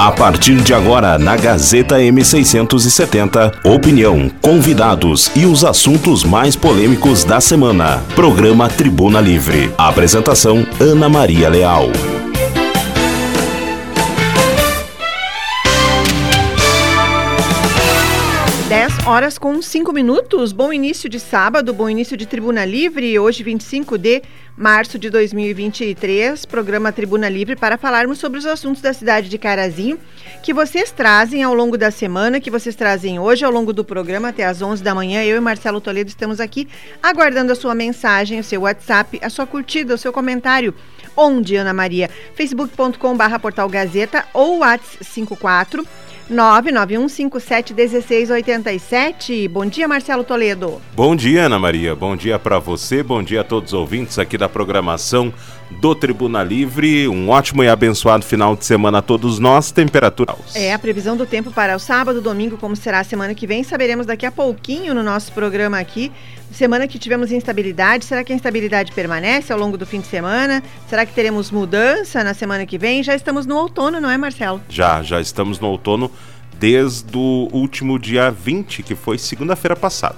A partir de agora, na Gazeta M670, opinião, convidados e os assuntos mais polêmicos da semana. Programa Tribuna Livre. Apresentação: Ana Maria Leal. Horas com 5 minutos. Bom início de sábado, bom início de Tribuna Livre. Hoje, 25 de março de 2023, programa Tribuna Livre para falarmos sobre os assuntos da cidade de Carazinho que vocês trazem ao longo da semana, que vocês trazem hoje ao longo do programa até às 11 da manhã. Eu e Marcelo Toledo estamos aqui aguardando a sua mensagem, o seu WhatsApp, a sua curtida, o seu comentário. Onde, Ana Maria? facebook.com/barra portal Gazeta ou WhatsApp 54 991571687. Bom dia, Marcelo Toledo. Bom dia, Ana Maria. Bom dia para você, bom dia a todos os ouvintes aqui da programação do Tribuna Livre. Um ótimo e abençoado final de semana a todos nós. Temperatura. É, a previsão do tempo para o sábado, domingo, como será a semana que vem, saberemos daqui a pouquinho no nosso programa aqui. Semana que tivemos instabilidade, será que a instabilidade permanece ao longo do fim de semana? Será que teremos mudança na semana que vem? Já estamos no outono, não é, Marcelo? Já, já estamos no outono desde o último dia 20, que foi segunda-feira passada.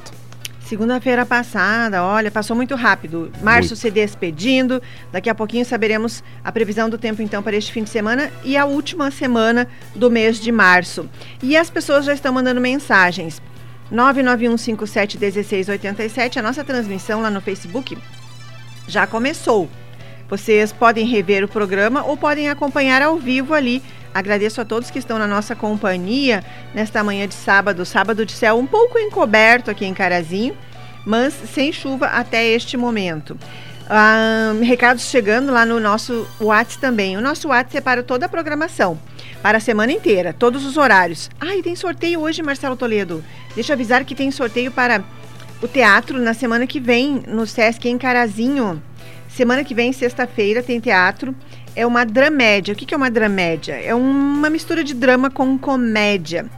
Segunda-feira passada, olha, passou muito rápido. Março muito. se despedindo. Daqui a pouquinho saberemos a previsão do tempo então para este fim de semana e a última semana do mês de março. E as pessoas já estão mandando mensagens. 991571687, a nossa transmissão lá no Facebook já começou. Vocês podem rever o programa ou podem acompanhar ao vivo ali. Agradeço a todos que estão na nossa companhia nesta manhã de sábado, sábado de céu um pouco encoberto aqui em Carazinho, mas sem chuva até este momento. Ah, recados chegando lá no nosso WhatsApp também. O nosso WhatsApp separa toda a programação para a semana inteira, todos os horários. Ah, e tem sorteio hoje, Marcelo Toledo. Deixa eu avisar que tem sorteio para o teatro na semana que vem no Sesc em Carazinho. Semana que vem, sexta-feira, tem teatro. É uma dramédia. O que é uma dramédia? É uma mistura de drama com comédia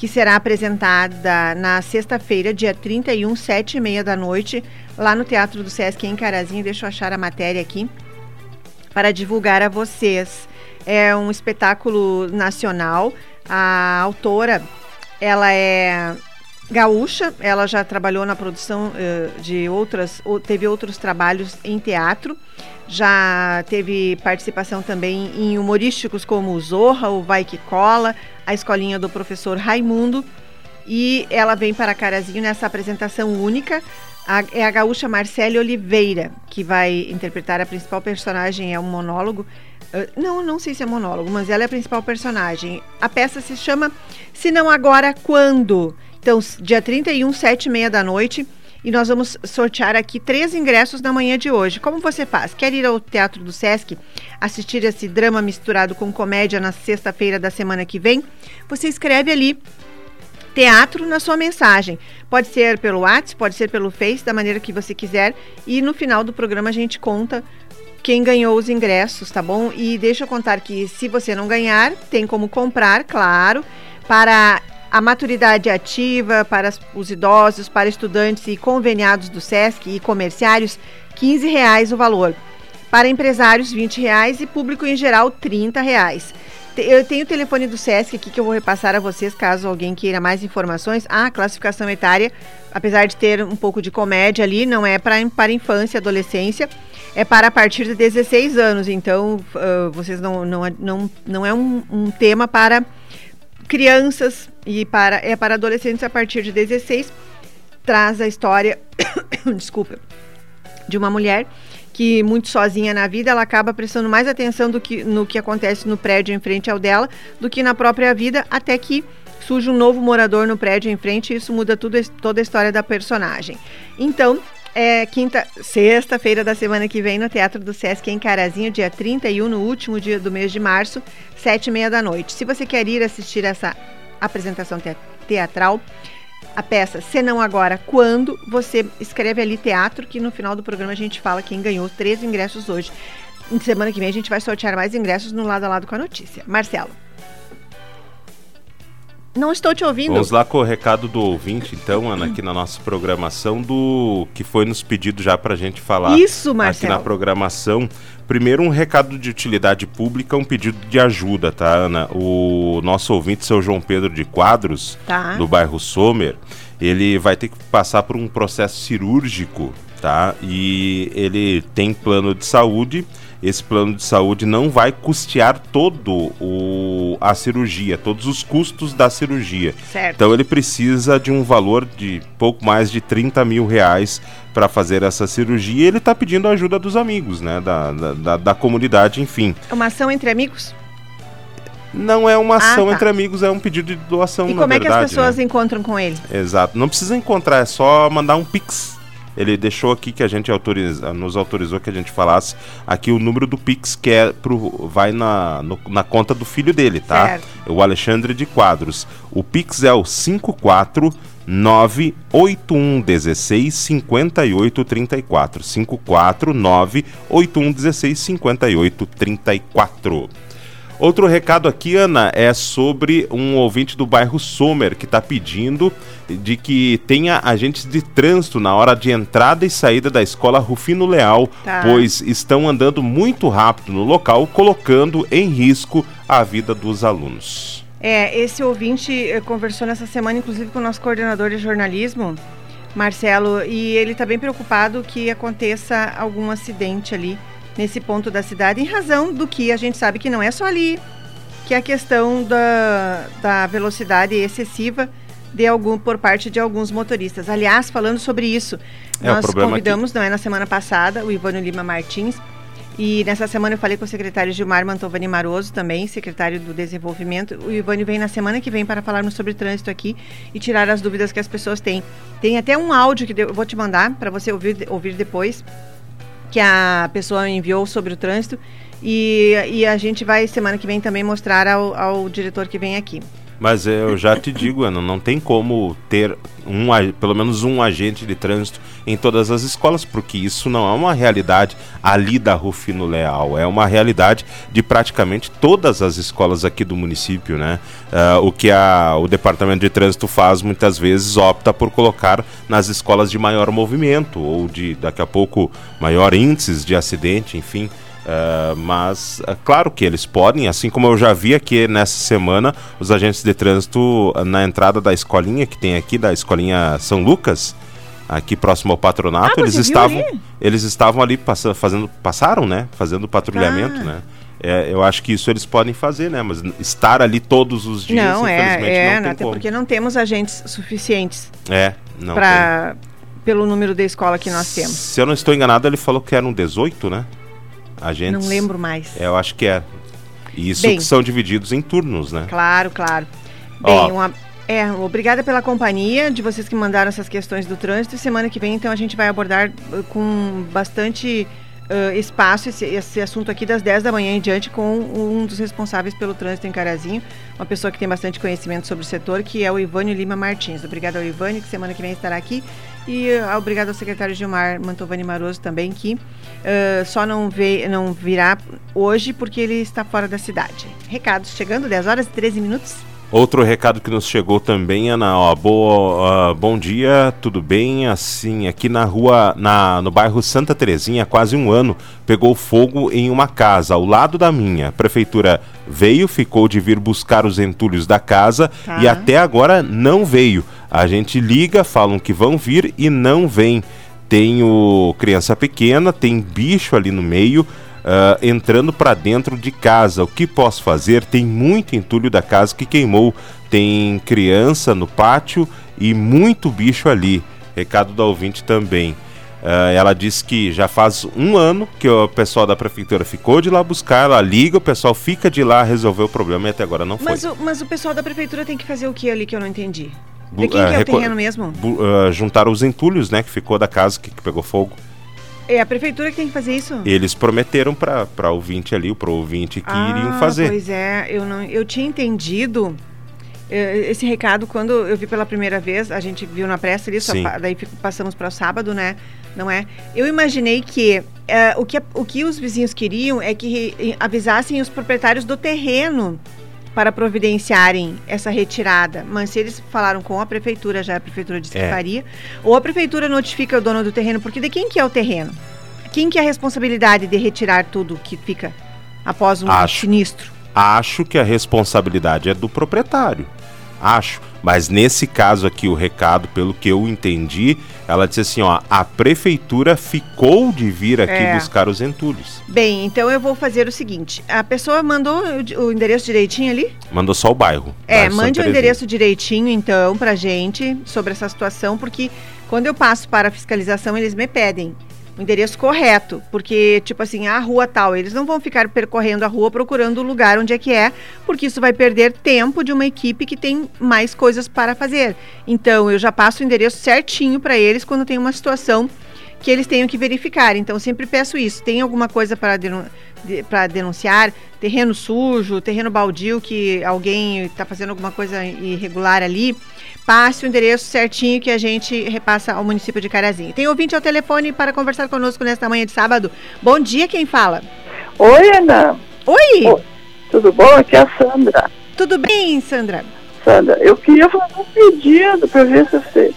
que será apresentada na sexta-feira, dia 31, sete e meia da noite, lá no Teatro do Sesc em Carazinho. Deixa eu achar a matéria aqui para divulgar a vocês. É um espetáculo nacional. A autora, ela é gaúcha, ela já trabalhou na produção uh, de outras, ou teve outros trabalhos em teatro, já teve participação também em humorísticos como o Zorra, o Vai Que Cola, a escolinha do professor Raimundo, e ela vem para Carazinho nessa apresentação única. A, é a gaúcha Marcele Oliveira, que vai interpretar a principal personagem, é um monólogo. Uh, não, não sei se é monólogo, mas ela é a principal personagem. A peça se chama Se Não Agora, Quando? Então, dia 31, sete e meia da noite. E nós vamos sortear aqui três ingressos na manhã de hoje. Como você faz? Quer ir ao Teatro do Sesc assistir esse drama misturado com comédia na sexta-feira da semana que vem? Você escreve ali teatro na sua mensagem. Pode ser pelo WhatsApp, pode ser pelo Face, da maneira que você quiser. E no final do programa a gente conta quem ganhou os ingressos, tá bom? E deixa eu contar que se você não ganhar, tem como comprar, claro, para a maturidade ativa para os idosos, para estudantes e conveniados do SESC e comerciários, R$ 15,00 o valor. Para empresários, R$ 20,00 e público em geral, R$ 30,00. Eu tenho o telefone do SESC aqui que eu vou repassar a vocês caso alguém queira mais informações. Ah, a classificação etária, apesar de ter um pouco de comédia ali, não é para, para infância e adolescência, é para a partir de 16 anos. Então, uh, vocês não, não, não, não é um, um tema para crianças e para é para adolescentes a partir de 16 traz a história desculpa de uma mulher que muito sozinha na vida ela acaba prestando mais atenção do que no que acontece no prédio em frente ao dela do que na própria vida até que surge um novo morador no prédio em frente e isso muda tudo toda a história da personagem. Então é quinta, sexta-feira da semana que vem no Teatro do Sesc em Carazinho, dia 31, no último dia do mês de março, sete e meia da noite. Se você quer ir assistir essa apresentação te teatral, a peça Se Não Agora, Quando, você escreve ali teatro, que no final do programa a gente fala quem ganhou três ingressos hoje. Semana que vem a gente vai sortear mais ingressos no lado a lado com a notícia. Marcelo. Não estou te ouvindo. Vamos lá com o recado do ouvinte, então, Ana, aqui na nossa programação, do que foi nos pedido já para a gente falar Isso, Marcelo. aqui na programação. Primeiro, um recado de utilidade pública, um pedido de ajuda, tá, Ana? O nosso ouvinte, seu João Pedro de Quadros, Tá. do bairro Sommer, ele vai ter que passar por um processo cirúrgico, tá? E ele tem plano de saúde. Esse plano de saúde não vai custear todo o, a cirurgia, todos os custos da cirurgia. Certo. Então ele precisa de um valor de pouco mais de 30 mil reais para fazer essa cirurgia. E ele está pedindo a ajuda dos amigos, né? Da, da, da, da comunidade, enfim. É uma ação entre amigos? Não é uma ação tá. entre amigos, é um pedido de doação, e na como é que verdade, as pessoas né? encontram com ele? Exato. Não precisa encontrar, é só mandar um pix. Ele deixou aqui que a gente autoriza, nos autorizou que a gente falasse aqui o número do Pix que é pro, vai na, no- na conta do filho dele, tá? Certo. O Alexandre de Quadros. O Pix é o 54 98116 5834. 54 98116 5834. Outro recado aqui, Ana, é sobre um ouvinte do bairro Sommer que está pedindo de que tenha agentes de trânsito na hora de entrada e saída da escola Rufino Leal, Tá. pois estão andando muito rápido no local, colocando em risco a vida dos alunos. É, esse ouvinte eh, conversou nessa semana, inclusive, com o nosso coordenador de jornalismo, Marcelo, e ele está bem preocupado que aconteça algum acidente ali nesse ponto da cidade, em razão do que a gente sabe que não é só ali, que é a questão da, da velocidade excessiva de algum por parte de alguns motoristas. Aliás, falando sobre isso, É, nós é que- convidamos, não é, na semana passada, o Ivânio Lima Martins, e nessa semana eu falei com o secretário Gilmar Mantovani Maroso também, secretário do Desenvolvimento. O Ivânio vem na semana que vem para falarmos sobre trânsito aqui e tirar as dúvidas que as pessoas têm. Tem até um áudio que eu vou te mandar para você ouvir, ouvir depois, que a pessoa enviou sobre o trânsito. E, e a gente vai semana que vem também mostrar ao, ao diretor que vem aqui. Mas eu já te digo, Ana, não tem como ter um, pelo menos um agente de trânsito em todas as escolas, porque isso não é uma realidade ali da Rufino Leal, é uma realidade de praticamente todas as escolas aqui do município, né? Ah, o que a- o departamento de trânsito faz muitas vezes opta por colocar nas escolas de maior movimento ou de daqui a pouco maior índices de acidente, enfim. Uh, mas é claro que eles podem, assim como eu já vi aqui nessa semana, os agentes de trânsito uh, na entrada da escolinha que tem aqui, da escolinha São Lucas, aqui próximo ao patronato, Ah, eles estavam, ali? eles estavam ali passa, fazendo, passaram, né, fazendo patrulhamento, Ah. né. É, eu acho que isso eles podem fazer, né, mas estar ali todos os dias, não, infelizmente, é, é não tem até como. porque não temos agentes suficientes É, não para pelo número de escola que tem. nós temos. Se eu não estou enganado, ele falou que eram 18, né, agentes. Não lembro mais. É, eu acho que é. E Isso Bem. que são divididos em turnos, né? Claro, claro. Ó. Bem, uma, é, obrigada pela companhia de vocês que mandaram essas questões do trânsito. Semana que vem, então, a gente vai abordar uh, com bastante uh, espaço esse, esse assunto aqui das 10 da manhã em diante com um dos responsáveis pelo trânsito em Carazinho, uma pessoa que tem bastante conhecimento sobre o setor, que é o Ivânio Lima Martins. Obrigada ao Ivânio, que semana que vem estará aqui. E uh, obrigado ao secretário Gilmar Mantovani Maroso também, que uh, só não, vê, não virá hoje porque ele está fora da cidade. Recados chegando, 10 horas e 13 minutos. Outro recado que nos chegou também, Ana, ó, boa, ah, bom dia, tudo bem? Assim, aqui na rua, na, no bairro Santa Terezinha, há quase um ano, pegou fogo em uma casa ao lado da minha. A prefeitura veio, ficou de vir buscar os entulhos da casa Tá. e até agora não veio. A gente liga, falam que vão vir e não vem. Tenho criança pequena, tem bicho ali no meio. Ah, entrando para dentro de casa. O que posso fazer? Tem muito entulho da casa que queimou. Tem criança no pátio e muito bicho ali. Recado da ouvinte também. Ah, ela disse que já faz um ano que o pessoal da prefeitura ficou de lá buscar, ela liga, o pessoal fica de lá resolver o problema e até agora não foi. Mas o, mas o pessoal da prefeitura tem que fazer o que ali que eu não entendi? De quem ah, que é o terreno mesmo? Ah, juntaram os entulhos, né, que ficou da casa que, que pegou fogo. É a prefeitura que tem que fazer isso? Eles prometeram para para ouvinte ali, para ouvinte que iriam Ah, fazer. Pois é, eu não, eu tinha entendido eh, esse recado quando eu vi pela primeira vez, a gente viu na pressa ali, só daí passamos para o sábado, né? Não é? Eu imaginei que eh, o que o que os vizinhos queriam é que eh, avisassem os proprietários do terreno para providenciarem essa retirada, mas se eles falaram com a prefeitura, já a prefeitura disse que É. faria, ou a prefeitura notifica o dono do terreno, porque de quem que é o terreno? Quem que é a responsabilidade de retirar tudo que fica após um Acho. sinistro? Acho que a responsabilidade é do proprietário. Acho. Mas nesse caso aqui, o recado, pelo que eu entendi, ela disse assim: ó, a prefeitura ficou de vir aqui É. buscar os entulhos. Bem, então eu vou fazer o seguinte: a pessoa mandou o endereço direitinho ali? Mandou só o bairro. É, bairro mande o endereço direitinho, então, pra gente sobre essa situação, porque quando eu passo para a fiscalização, eles me pedem o endereço correto, porque, tipo assim, a rua tal, eles não vão ficar percorrendo a rua procurando o lugar onde é que é, porque isso vai perder tempo de uma equipe que tem mais coisas para fazer. Então, eu já passo o endereço certinho para eles quando tem uma situação que eles tenham que verificar. Então, sempre peço isso. Tem alguma coisa para denu de, para denunciar? Terreno sujo, terreno baldio que alguém está fazendo alguma coisa irregular ali? Passe o endereço certinho que a gente repassa ao município de Carazinho. Tem ouvinte ao telefone para conversar conosco nesta manhã de sábado. Bom dia, quem fala? Oi, Ana. Oi, Oi. Tudo bom? Aqui é a Sandra. tudo bem, Sandra? Sandra, eu queria fazer um pedido para ver se você.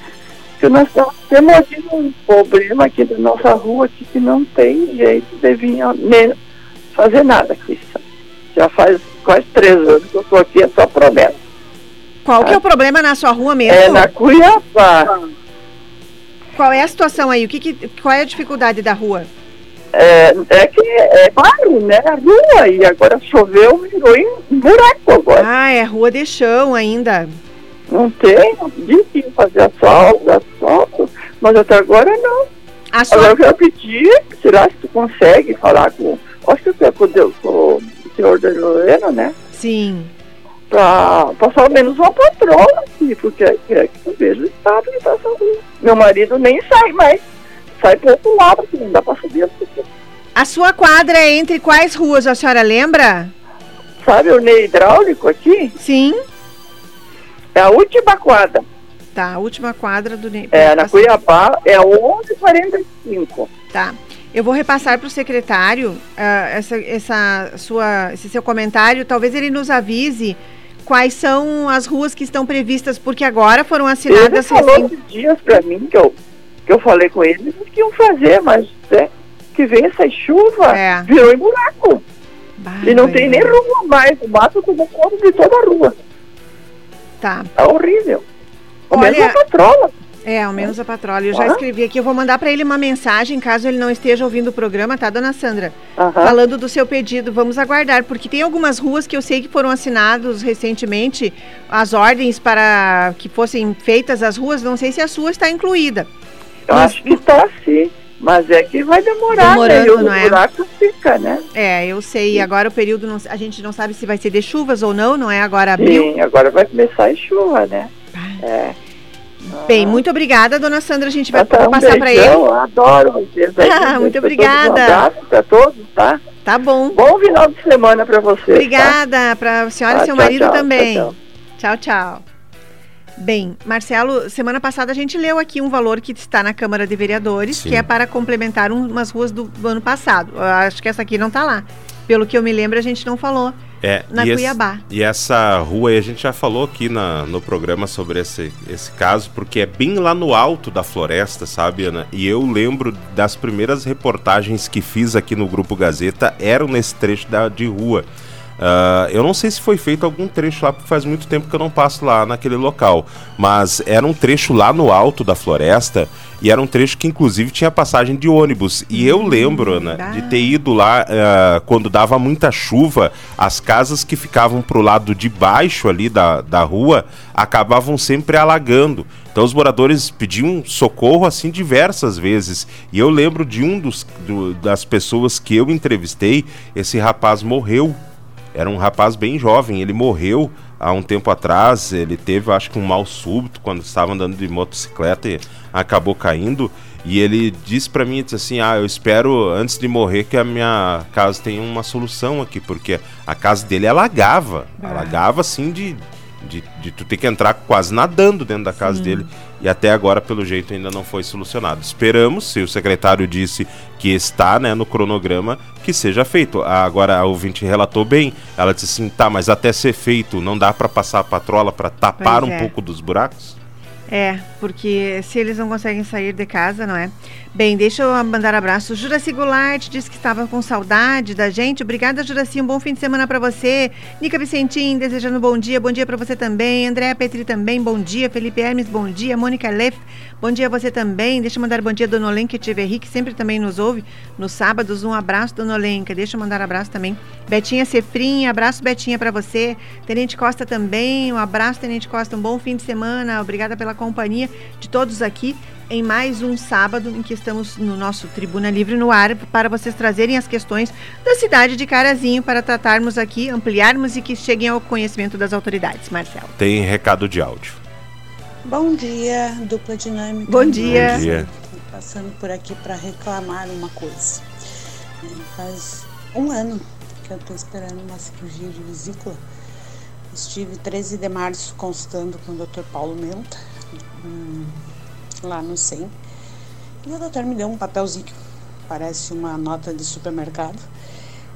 Que nós temos aqui um problema aqui da nossa rua aqui que não tem jeito de vir nem fazer nada aqui. Já faz quase três anos que eu estou aqui, é só problema. Qual que é o problema na sua rua mesmo? É na Cuiabá. Qual é a situação aí? O que, que qual é a dificuldade da rua? É, é que é bairro, né? A rua. E agora choveu, virou em buraco agora. Ah, é rua de chão ainda. Não disse que fazer asfalto, asfalto, mas até agora não. A sua Agora eu quero pedir, será que tu consegue falar com. Acho que é com, Deus- com o senhor da Lorena, né? Sim. Pra passar ao menos uma patroa aqui, porque é que, é que eu vejo o estado que tá rua. Meu marido nem sai mais. Sai pro outro lado, porque não dá pra subir. porque- A sua quadra é entre quais ruas, a senhora lembra? Sabe o Ney hidráulico aqui? Sim. É a última quadra. Tá, a última quadra do É, na Cuiabá é 11h45. Tá. Eu vou repassar para o secretário ah, essa, essa sua, esse seu comentário. Talvez ele nos avise quais são as ruas que estão previstas, porque agora foram Ele assinadas falou recém- esses dias pra mim que eu, que eu falei com ele que iam fazer, mas é, que vem essa chuva, É. virou em buraco. E não tem nem rua mais, o mato tomou conta de toda a rua. Tá. É horrível. O Olha- mesmo a patrola. É, ao menos a patrola. Eu já Ah. escrevi aqui. Eu vou mandar para ele uma mensagem, caso ele não esteja ouvindo o programa, tá, dona Sandra? Aham. Falando do seu pedido, vamos aguardar, porque tem algumas ruas que eu sei que foram assinados recentemente as ordens para que fossem feitas as ruas, não sei se a sua está incluída. Eu Mas- acho que tá assim. Mas é que vai demorar, Demorando, né? E o não é? buraco fica, né? É, eu sei, agora o período, não- a gente não sabe se vai ser de chuvas ou não, não é agora abril. Sim, agora vai começar a chuva, né? É. Bem, muito obrigada, dona Sandra, a gente vai Tá, vou um passar para ele. eu adoro vocês. aí, Ah, muito todos, obrigada. Um abraço pra todos, tá? Tá bom. Bom final de semana pra vocês. tá? Obrigada para a senhora Tá, e seu tchau, marido tchau, também. tchau, Tchau, tchau. Bem, Marcelo, semana passada a gente leu aqui um valor que está na Câmara de Vereadores, Sim. que é para complementar um- umas ruas do, do ano passado. Acho que essa aqui não está lá. Pelo que eu me lembro, a gente não falou É, na e esse- Cuiabá. E essa rua aí a gente já falou aqui na, no programa sobre esse, esse caso, porque é bem lá no alto da floresta, sabe, Ana? E eu lembro das primeiras reportagens que fiz aqui no Grupo Gazeta eram nesse trecho da, de rua. Ah, eu não sei se foi feito algum trecho lá, porque faz muito tempo que eu não passo lá naquele local. Mas era um trecho lá no alto da floresta e era um trecho que inclusive tinha passagem de ônibus. E eu lembro, Ana, de ter ido lá ah, quando dava muita chuva, as casas que ficavam pro lado de baixo ali da, da rua acabavam sempre alagando. Então os moradores pediam socorro assim diversas vezes. E eu lembro de um dos, do- das pessoas que eu entrevistei, esse rapaz morreu. Era um rapaz bem jovem, ele morreu há um tempo atrás, ele teve acho que um mal súbito quando estava andando de motocicleta e acabou caindo. E ele disse pra mim, disse assim, ah, eu espero antes de morrer que a minha casa tenha uma solução aqui, porque a casa dele alagava, Ah. alagava assim de, de, de tu ter que entrar quase nadando dentro da casa Sim. dele. E até agora, pelo jeito, ainda não foi solucionado. Esperamos, se o secretário disse que está né, no cronograma, que seja feito. Agora, a ouvinte relatou bem. Ela disse assim: tá, mas até ser feito, não dá para passar a patrola para tapar pois um é. pouco dos buracos? É, porque se eles não conseguem sair de casa, não é? Bem, deixa eu mandar abraço. Juraci Goulart disse que estava com saudade da gente. Obrigada, Juraci. Um bom fim de semana para você. Nica Vicentim, desejando bom dia. Bom dia para você também. Andréa Petri também, bom dia. Felipe Hermes, bom dia. Mônica Leff, bom dia a você também. Deixa eu mandar bom dia Dona Olenka Tiverri, que sempre também nos ouve nos sábados. Um abraço, Dona Olenka. Deixa eu mandar abraço também. Betinha Cefrim, abraço, Betinha, para você. Tenente Costa também, um abraço, Tenente Costa. Um bom fim de semana. Obrigada pela companhia de todos aqui em mais um sábado em que estamos no nosso Tribuna Livre no ar para vocês trazerem as questões da cidade de Carazinho para tratarmos aqui, ampliarmos e que cheguem ao conhecimento das autoridades. Marcelo. Tem recado de áudio. Bom dia, dupla dinâmica. Bom dia. Bom dia. Passando por aqui para reclamar uma coisa. Faz um ano que eu estou esperando uma cirurgia de vesícula. Estive 13 de março constando com o Dr. Paulo Menta. Hum, lá no 100. E o doutor me deu um papelzinho, parece uma nota de supermercado.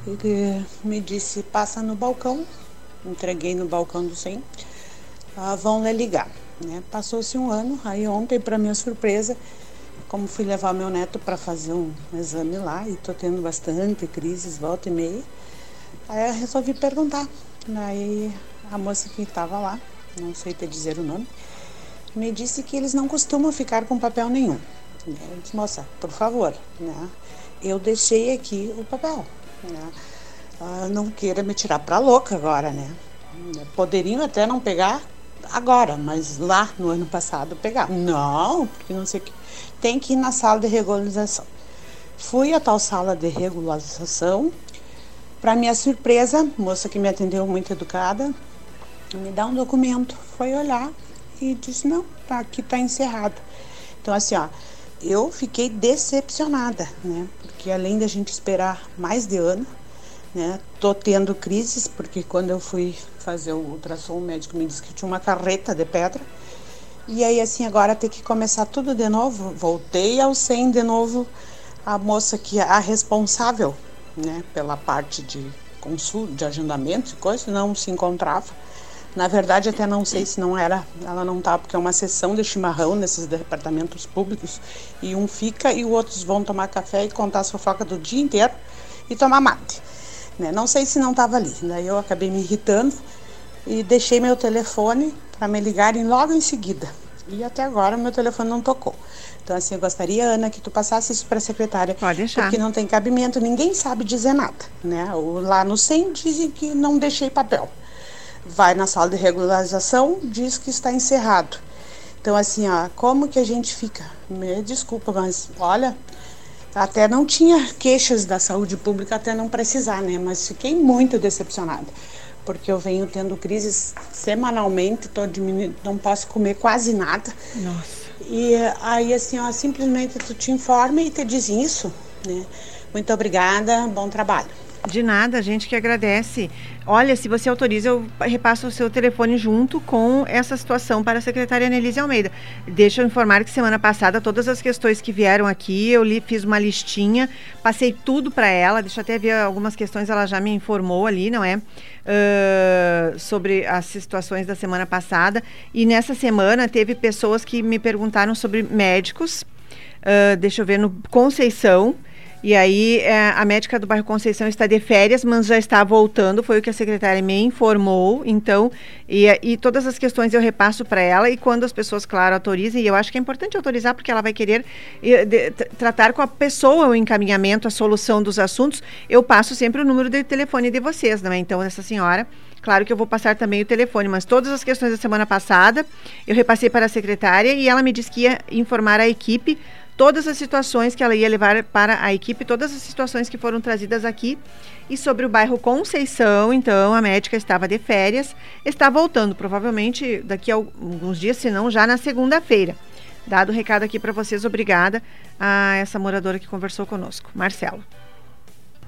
Ele me disse: passa no balcão. Entreguei no balcão do 100. Ah, vão lhe ligar. Né? Passou-se um ano, aí ontem, para minha surpresa, como fui levar meu neto para fazer um exame lá e tô tendo bastante crises, volta e meia, aí eu resolvi perguntar. Aí a moça que estava lá, não sei te dizer o nome, me disse que eles não costumam ficar com papel nenhum. Eu disse, moça, por favor, né? Eu deixei aqui o papel. Né? Ah, não queira me tirar para louca agora, né? Poderiam até não pegar agora, mas lá no ano passado pegar. Não, porque não sei o que. Tem que ir na sala de regularização. Fui a tal sala de regularização. Para minha surpresa, moça que me atendeu muito educada, me dá um documento. Foi olhar, e disse: não, tá, aqui está encerrado. Então, assim, ó, eu fiquei decepcionada, né? Porque além da gente esperar mais de ano, né? Tô tendo crises, porque quando eu fui fazer o ultrassom, o médico me disse que tinha uma carreta de pedra. E aí, assim, agora ter que começar tudo de novo. Voltei ao 100 de novo. A moça que é a responsável, né, pela parte de consulta, de agendamento e coisa, não se encontrava. Na verdade, até não sei se não era, ela não tá, porque é uma sessão de chimarrão nesses departamentos públicos e um fica e os outros vão tomar café e contar a fofoca do dia inteiro e tomar mate. Né? Não sei se não estava ali. Daí eu acabei me irritando e deixei meu telefone para me ligarem logo em seguida. E até agora meu telefone não tocou. Então, assim, eu gostaria, Ana, que tu passasse isso para a secretária. Pode deixar. Porque não tem cabimento, ninguém sabe dizer nada, né? Lá no SEM dizem que não deixei papel vai na sala de regularização, diz que está encerrado. Então, assim, ó, como que a gente fica? Me desculpa, mas olha, até não tinha queixas da saúde pública até não precisar, né? Mas fiquei muito decepcionada, porque eu venho tendo crises semanalmente, tô diminuindo, não posso comer quase nada. Nossa. E aí, assim, ó, simplesmente tu te informa e te diz isso, né? Muito obrigada, bom trabalho. De nada, a gente que agradece. Olha, se você autoriza, eu repasso o seu telefone junto com essa situação para a secretária Annelise Almeida. Deixa eu informar que semana passada, todas as questões que vieram aqui, eu li, fiz uma listinha, passei tudo para ela, deixa eu até ver algumas questões, ela já me informou ali, não é? Uh, sobre as situações da semana passada. E nessa semana teve pessoas que me perguntaram sobre médicos. Uh, deixa eu ver, no Conceição, e aí é, a médica do bairro Conceição está de férias, mas já está voltando, foi o que a secretária me informou. Então, e, e todas as questões eu repasso para ela e quando as pessoas, claro, autorizem, e eu acho que é importante autorizar porque ela vai querer de, tratar com a pessoa o encaminhamento, a solução dos assuntos, eu passo sempre o número de telefone de vocês, não é? Então, essa senhora Claro que eu vou passar também o telefone, mas todas as questões da semana passada eu repassei para a secretária e ela me disse que ia informar a equipe todas as situações que ela ia levar para a equipe, todas as situações que foram trazidas aqui. E sobre o bairro Conceição, então, a médica estava de férias, está voltando, provavelmente daqui a alguns dias, se não já na segunda-feira. Dado o recado aqui para vocês, obrigada a essa moradora que conversou conosco. Marcelo.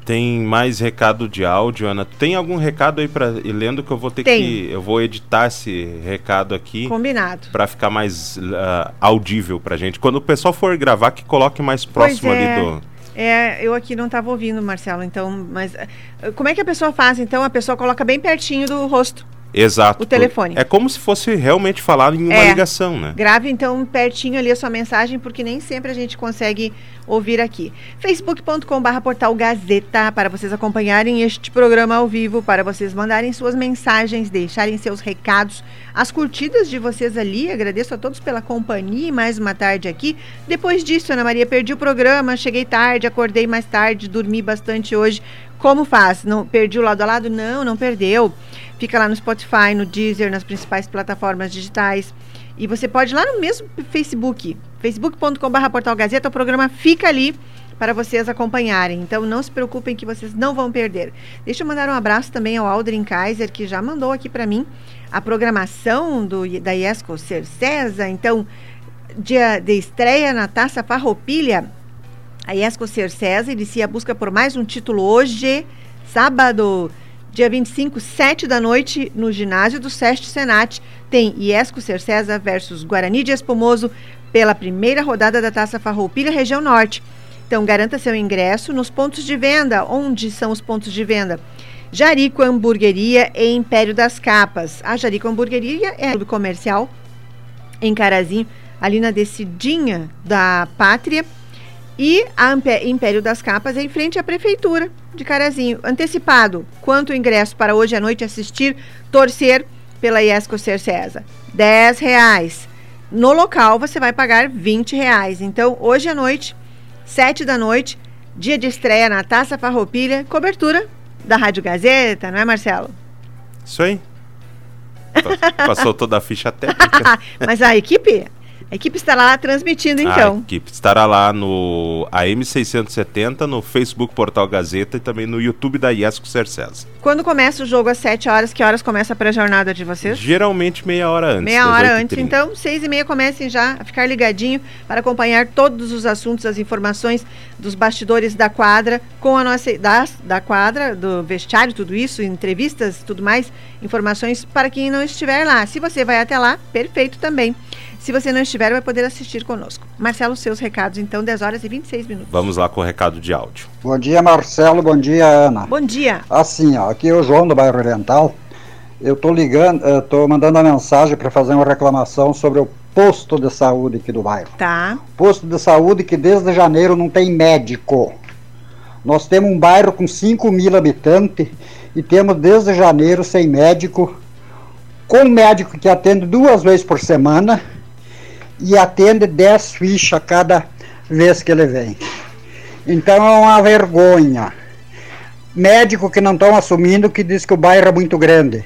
Tem mais recado de áudio, Ana. Tem algum recado aí para ir lendo que eu vou ter Tem. que eu vou editar esse recado aqui Combinado. para ficar mais uh, audível pra gente. Quando o pessoal for gravar que coloque mais próximo é. ali do É, eu aqui não estava ouvindo, Marcelo, então, mas eh, como é que a pessoa faz? Então, a pessoa coloca bem pertinho do rosto. Exato. O telefone. É como se fosse realmente falar em uma É. ligação, né? Grave então pertinho ali a sua mensagem, porque nem sempre a gente consegue ouvir aqui. facebook.com.br portal Gazeta, para vocês acompanharem este programa ao vivo, para vocês mandarem suas mensagens, deixarem seus recados, as curtidas de vocês ali. Agradeço a todos pela companhia e mais uma tarde aqui. Depois disso, Ana Maria, perdi o programa, cheguei tarde, acordei mais tarde, dormi bastante hoje. Como faz? Não perdi o lado a lado? Não, não perdeu. Fica lá no Spotify, no Deezer, nas principais plataformas digitais. E você pode ir lá no mesmo Facebook, facebook.com.br Portal Gazeta, o programa fica ali para vocês acompanharem. Então não se preocupem que vocês não vão perder. Deixa eu mandar um abraço também ao Aldrin Kaiser, que já mandou aqui para mim a programação do, da Iesco Cercesa. Então, dia de estreia na Taça Farroupilha, a Iesco Cercesa inicia a busca por mais um título hoje, sábado, dia 25, 7 da noite, no ginásio do Seste Senat. Tem Iesco Cercesa versus Guarani de Espumoso pela primeira rodada da Taça Farroupilha Região Norte. Então, garanta seu ingresso nos pontos de venda. Onde são os pontos de venda? Jarico Hamburgueria e Império das Capas. A Jarico Hamburgueria é clube comercial em Carazinho, ali na descidinha da Pátria. E a Império das Capas é em frente à Prefeitura de Carazinho. Antecipado, quanto o ingresso para hoje à noite assistir, torcer pela Iesco Cercesa? 10 reais. No local você vai pagar 20 reais. Então, hoje à noite, 7 da noite, dia de estreia na Taça Farroupilha, cobertura da Rádio Gazeta, não é, Marcelo? Isso aí. Pa- Passou toda a ficha técnica. Mas a equipe, a equipe estará lá transmitindo então. A equipe estará lá no AM670, no Facebook Portal Gazeta e também no YouTube da Iesco Cercesa. Quando começa o jogo às 7 horas, que horas começa a pré-jornada de vocês? Geralmente meia hora antes. Meia hora antes, 18h30. então, seis e meia comecem já a ficar ligadinho para acompanhar todos os assuntos, as informações dos bastidores da quadra, com a nossa da, da quadra, do vestiário, tudo isso, entrevistas, tudo mais, informações para quem não estiver lá. Se você vai até lá, perfeito também. Se você não estiver, vai poder assistir conosco. Marcelo, seus recados, então, 10 horas e 26 minutos. Vamos lá com o recado de áudio. Bom dia, Marcelo. Bom dia, Ana. Bom dia. Assim, ó, aqui é o João do bairro Oriental. Eu tô ligando, eu tô mandando a mensagem para fazer uma reclamação sobre o posto de saúde aqui do bairro. Tá. Posto de saúde que desde janeiro não tem médico. Nós temos um bairro com 5 mil habitantes e temos desde janeiro sem médico, com um médico que atende duas vezes por semana e atende 10 fichas cada vez que ele vem. Então é uma vergonha. Médico que não estão assumindo que diz que o bairro é muito grande.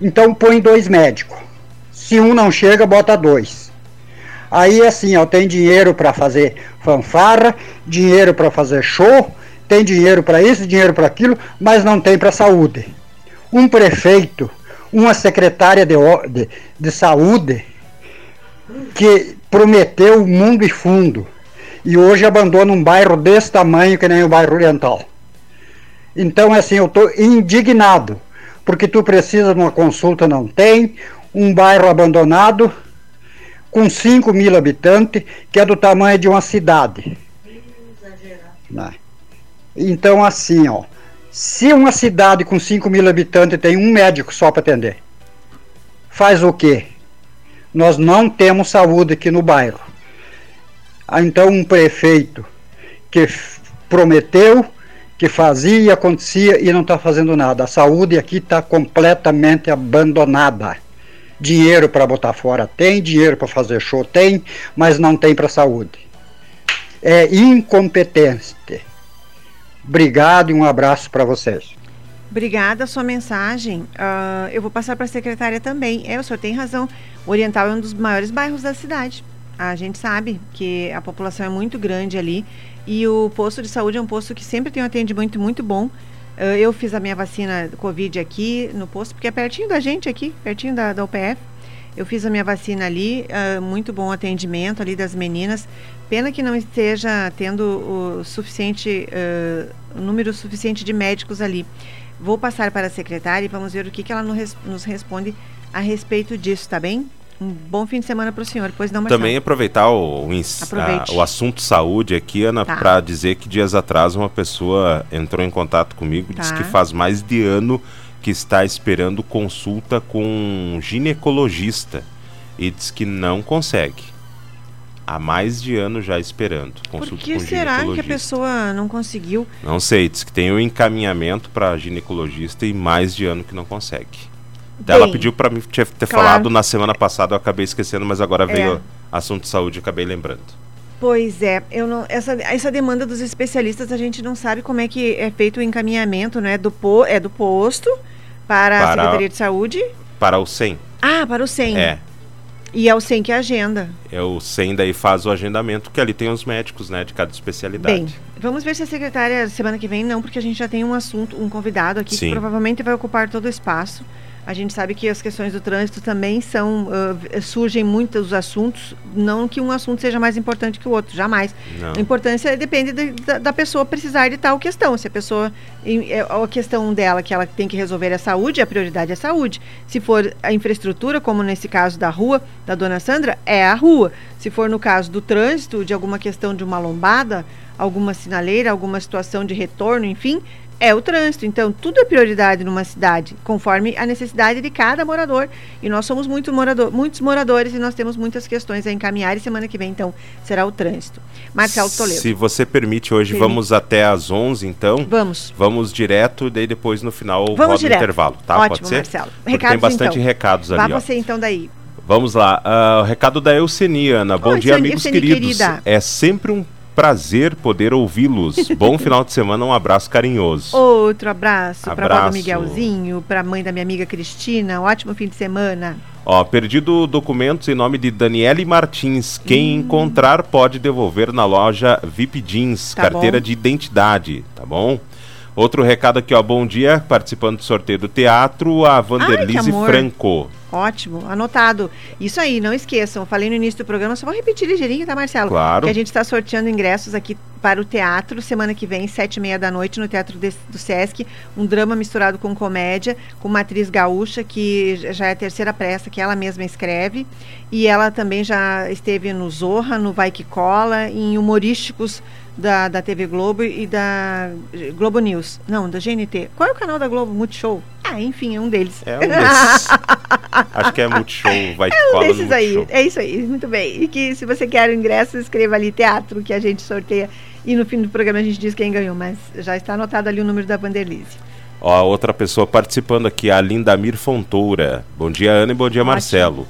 Então põe dois médicos. Se um não chega, bota dois. Aí assim, ó, tem dinheiro para fazer fanfarra, dinheiro para fazer show, tem dinheiro para isso, dinheiro para aquilo, mas não tem para saúde. Um prefeito, uma secretária de, de, de saúde que prometeu mundo e fundo e hoje abandona um bairro desse tamanho que nem o bairro Oriental. Então, assim, eu estou indignado, porque tu precisa de uma consulta, não tem, um bairro abandonado, com 5 mil habitantes, que é do tamanho de uma cidade. Né? Então, assim, ó, se uma cidade com 5 mil habitantes tem um médico só para atender, faz o quê? Nós não temos saúde aqui no bairro. Ah, Então, um prefeito que prometeu, que fazia e acontecia e não está fazendo nada. A saúde aqui está completamente abandonada. Dinheiro para botar fora tem, dinheiro para fazer show tem, mas não tem para saúde. É incompetente. Obrigado e um abraço para vocês. Obrigada sua mensagem. Ah, eu vou passar para a secretária também. É, o senhor tem razão. O Oriental é um dos maiores bairros da cidade. A gente sabe que a população é muito grande ali e o posto de saúde é um posto que sempre tem um atendimento muito bom. Ah, eu fiz a minha vacina Covid aqui no posto, porque é pertinho da gente aqui, pertinho da, da UPF. Eu fiz a minha vacina ali, uh, muito bom atendimento ali das meninas. Pena que não esteja tendo o suficiente, uh, número suficiente de médicos ali. Vou passar para a secretária e vamos ver o que, que ela nos responde a respeito disso, tá bem? Um bom fim de semana para o senhor, pois não, Marcelo? Também aproveitar o, o, a, o assunto saúde aqui, Ana, tá. para dizer que dias atrás uma pessoa entrou em contato comigo, tá. disse que faz mais de ano que está esperando consulta com um ginecologista e diz que não consegue. Há mais de ano já esperando consulta Por que será que a pessoa não conseguiu? Não sei, diz que tem um encaminhamento para ginecologista e mais de ano que não consegue. Bem, Ela pediu para mim ter claro. falado na semana passada, eu acabei esquecendo, mas agora veio é. assunto de saúde e acabei lembrando. Pois é, eu não, essa, essa demanda dos especialistas a gente não sabe como é que é feito o encaminhamento, né? Do, po, é do posto para, para a Secretaria de Saúde? Para o SEM. Ah, para o SEM. É. E é o SEM que agenda. É o SEM daí faz o agendamento, que ali tem os médicos, né, de cada especialidade. Bem, vamos ver se a secretária semana que vem não, porque a gente já tem um assunto, um convidado aqui Sim. que provavelmente vai ocupar todo o espaço. A gente sabe que as questões do trânsito também são uh, surgem muitos assuntos, não que um assunto seja mais importante que o outro, jamais. Não. A importância depende de, da, da, pessoa precisar de tal questão. Se a pessoa é, a questão dela que ela tem que resolver é a saúde, a prioridade é a saúde. Se for a infraestrutura, como nesse caso da rua da dona Sandra, é a rua. Se for no caso do trânsito, de alguma questão de uma lombada, alguma sinaleira, alguma situação de retorno, enfim, é o trânsito. Então, tudo é prioridade numa cidade, conforme a necessidade de cada morador. E nós somos muito morador, muitos moradores e nós temos muitas questões a encaminhar. E semana que vem, então, será o trânsito. Marcelo Toledo. Se você permite, hoje permite. vamos até às 11, então. Vamos. Vamos direto, daí depois no final vamos roda direto. intervalo, tá? Ótimo, Pode ser? Marcelo. Recados, tem bastante então. recados ali. Vá você, então, daí. Vamos lá. Uh, o recado da Euceniana. Bom dia, amigos queridos. Querida. É sempre um prazer poder ouvi-los. Bom final de semana, um abraço carinhoso. Outro abraço, abraço. para o Miguelzinho, para a mãe da minha amiga Cristina. Um ótimo fim de semana. Ó, perdido documentos em nome de Daniele Martins. Quem hum. encontrar pode devolver na loja VIP Jeans, tá carteira bom. de identidade, tá bom? Outro recado aqui, ó. Bom dia, participando do sorteio do teatro, a Vanderlise Ai, Franco. Ótimo, anotado. Isso aí, não esqueçam. Falei no início do programa, só vou repetir ligeirinho, tá, Marcelo? Claro. Que a gente está sorteando ingressos aqui para o teatro, semana que vem, sete e meia da noite, no Teatro de, do Sesc. Um drama misturado com comédia, com uma atriz gaúcha, que já é a terceira peça que ela mesma escreve. E ela também já esteve no Zorra, no Vai Que Cola, em humorísticos da, da TV Globo e da Globo News. Não, da GNT. Qual é o canal da Globo? Multishow? Ah, enfim, é um deles. É um desses. Acho que é Multishow, vai É um desses aí. É isso aí, muito bem. E que se você quer o ingresso, escreva ali teatro que a gente sorteia. E no fim do programa a gente diz quem ganhou, mas já está anotado ali o número da Vanderlise. Ó, outra pessoa participando aqui, a Lindamir Fontoura. Bom dia, Ana, e bom dia, Ótimo. Marcelo.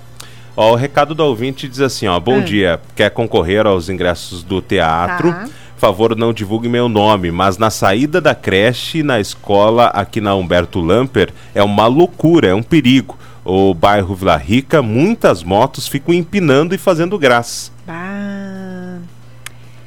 Ó, o recado do ouvinte diz assim, ó, bom hum. dia, quer concorrer aos ingressos do teatro? Tá favor, não divulgue meu nome, mas na saída da creche, na escola aqui na Humberto Lamper, é uma loucura, é um perigo. O bairro Vila Rica, muitas motos ficam empinando e fazendo graça.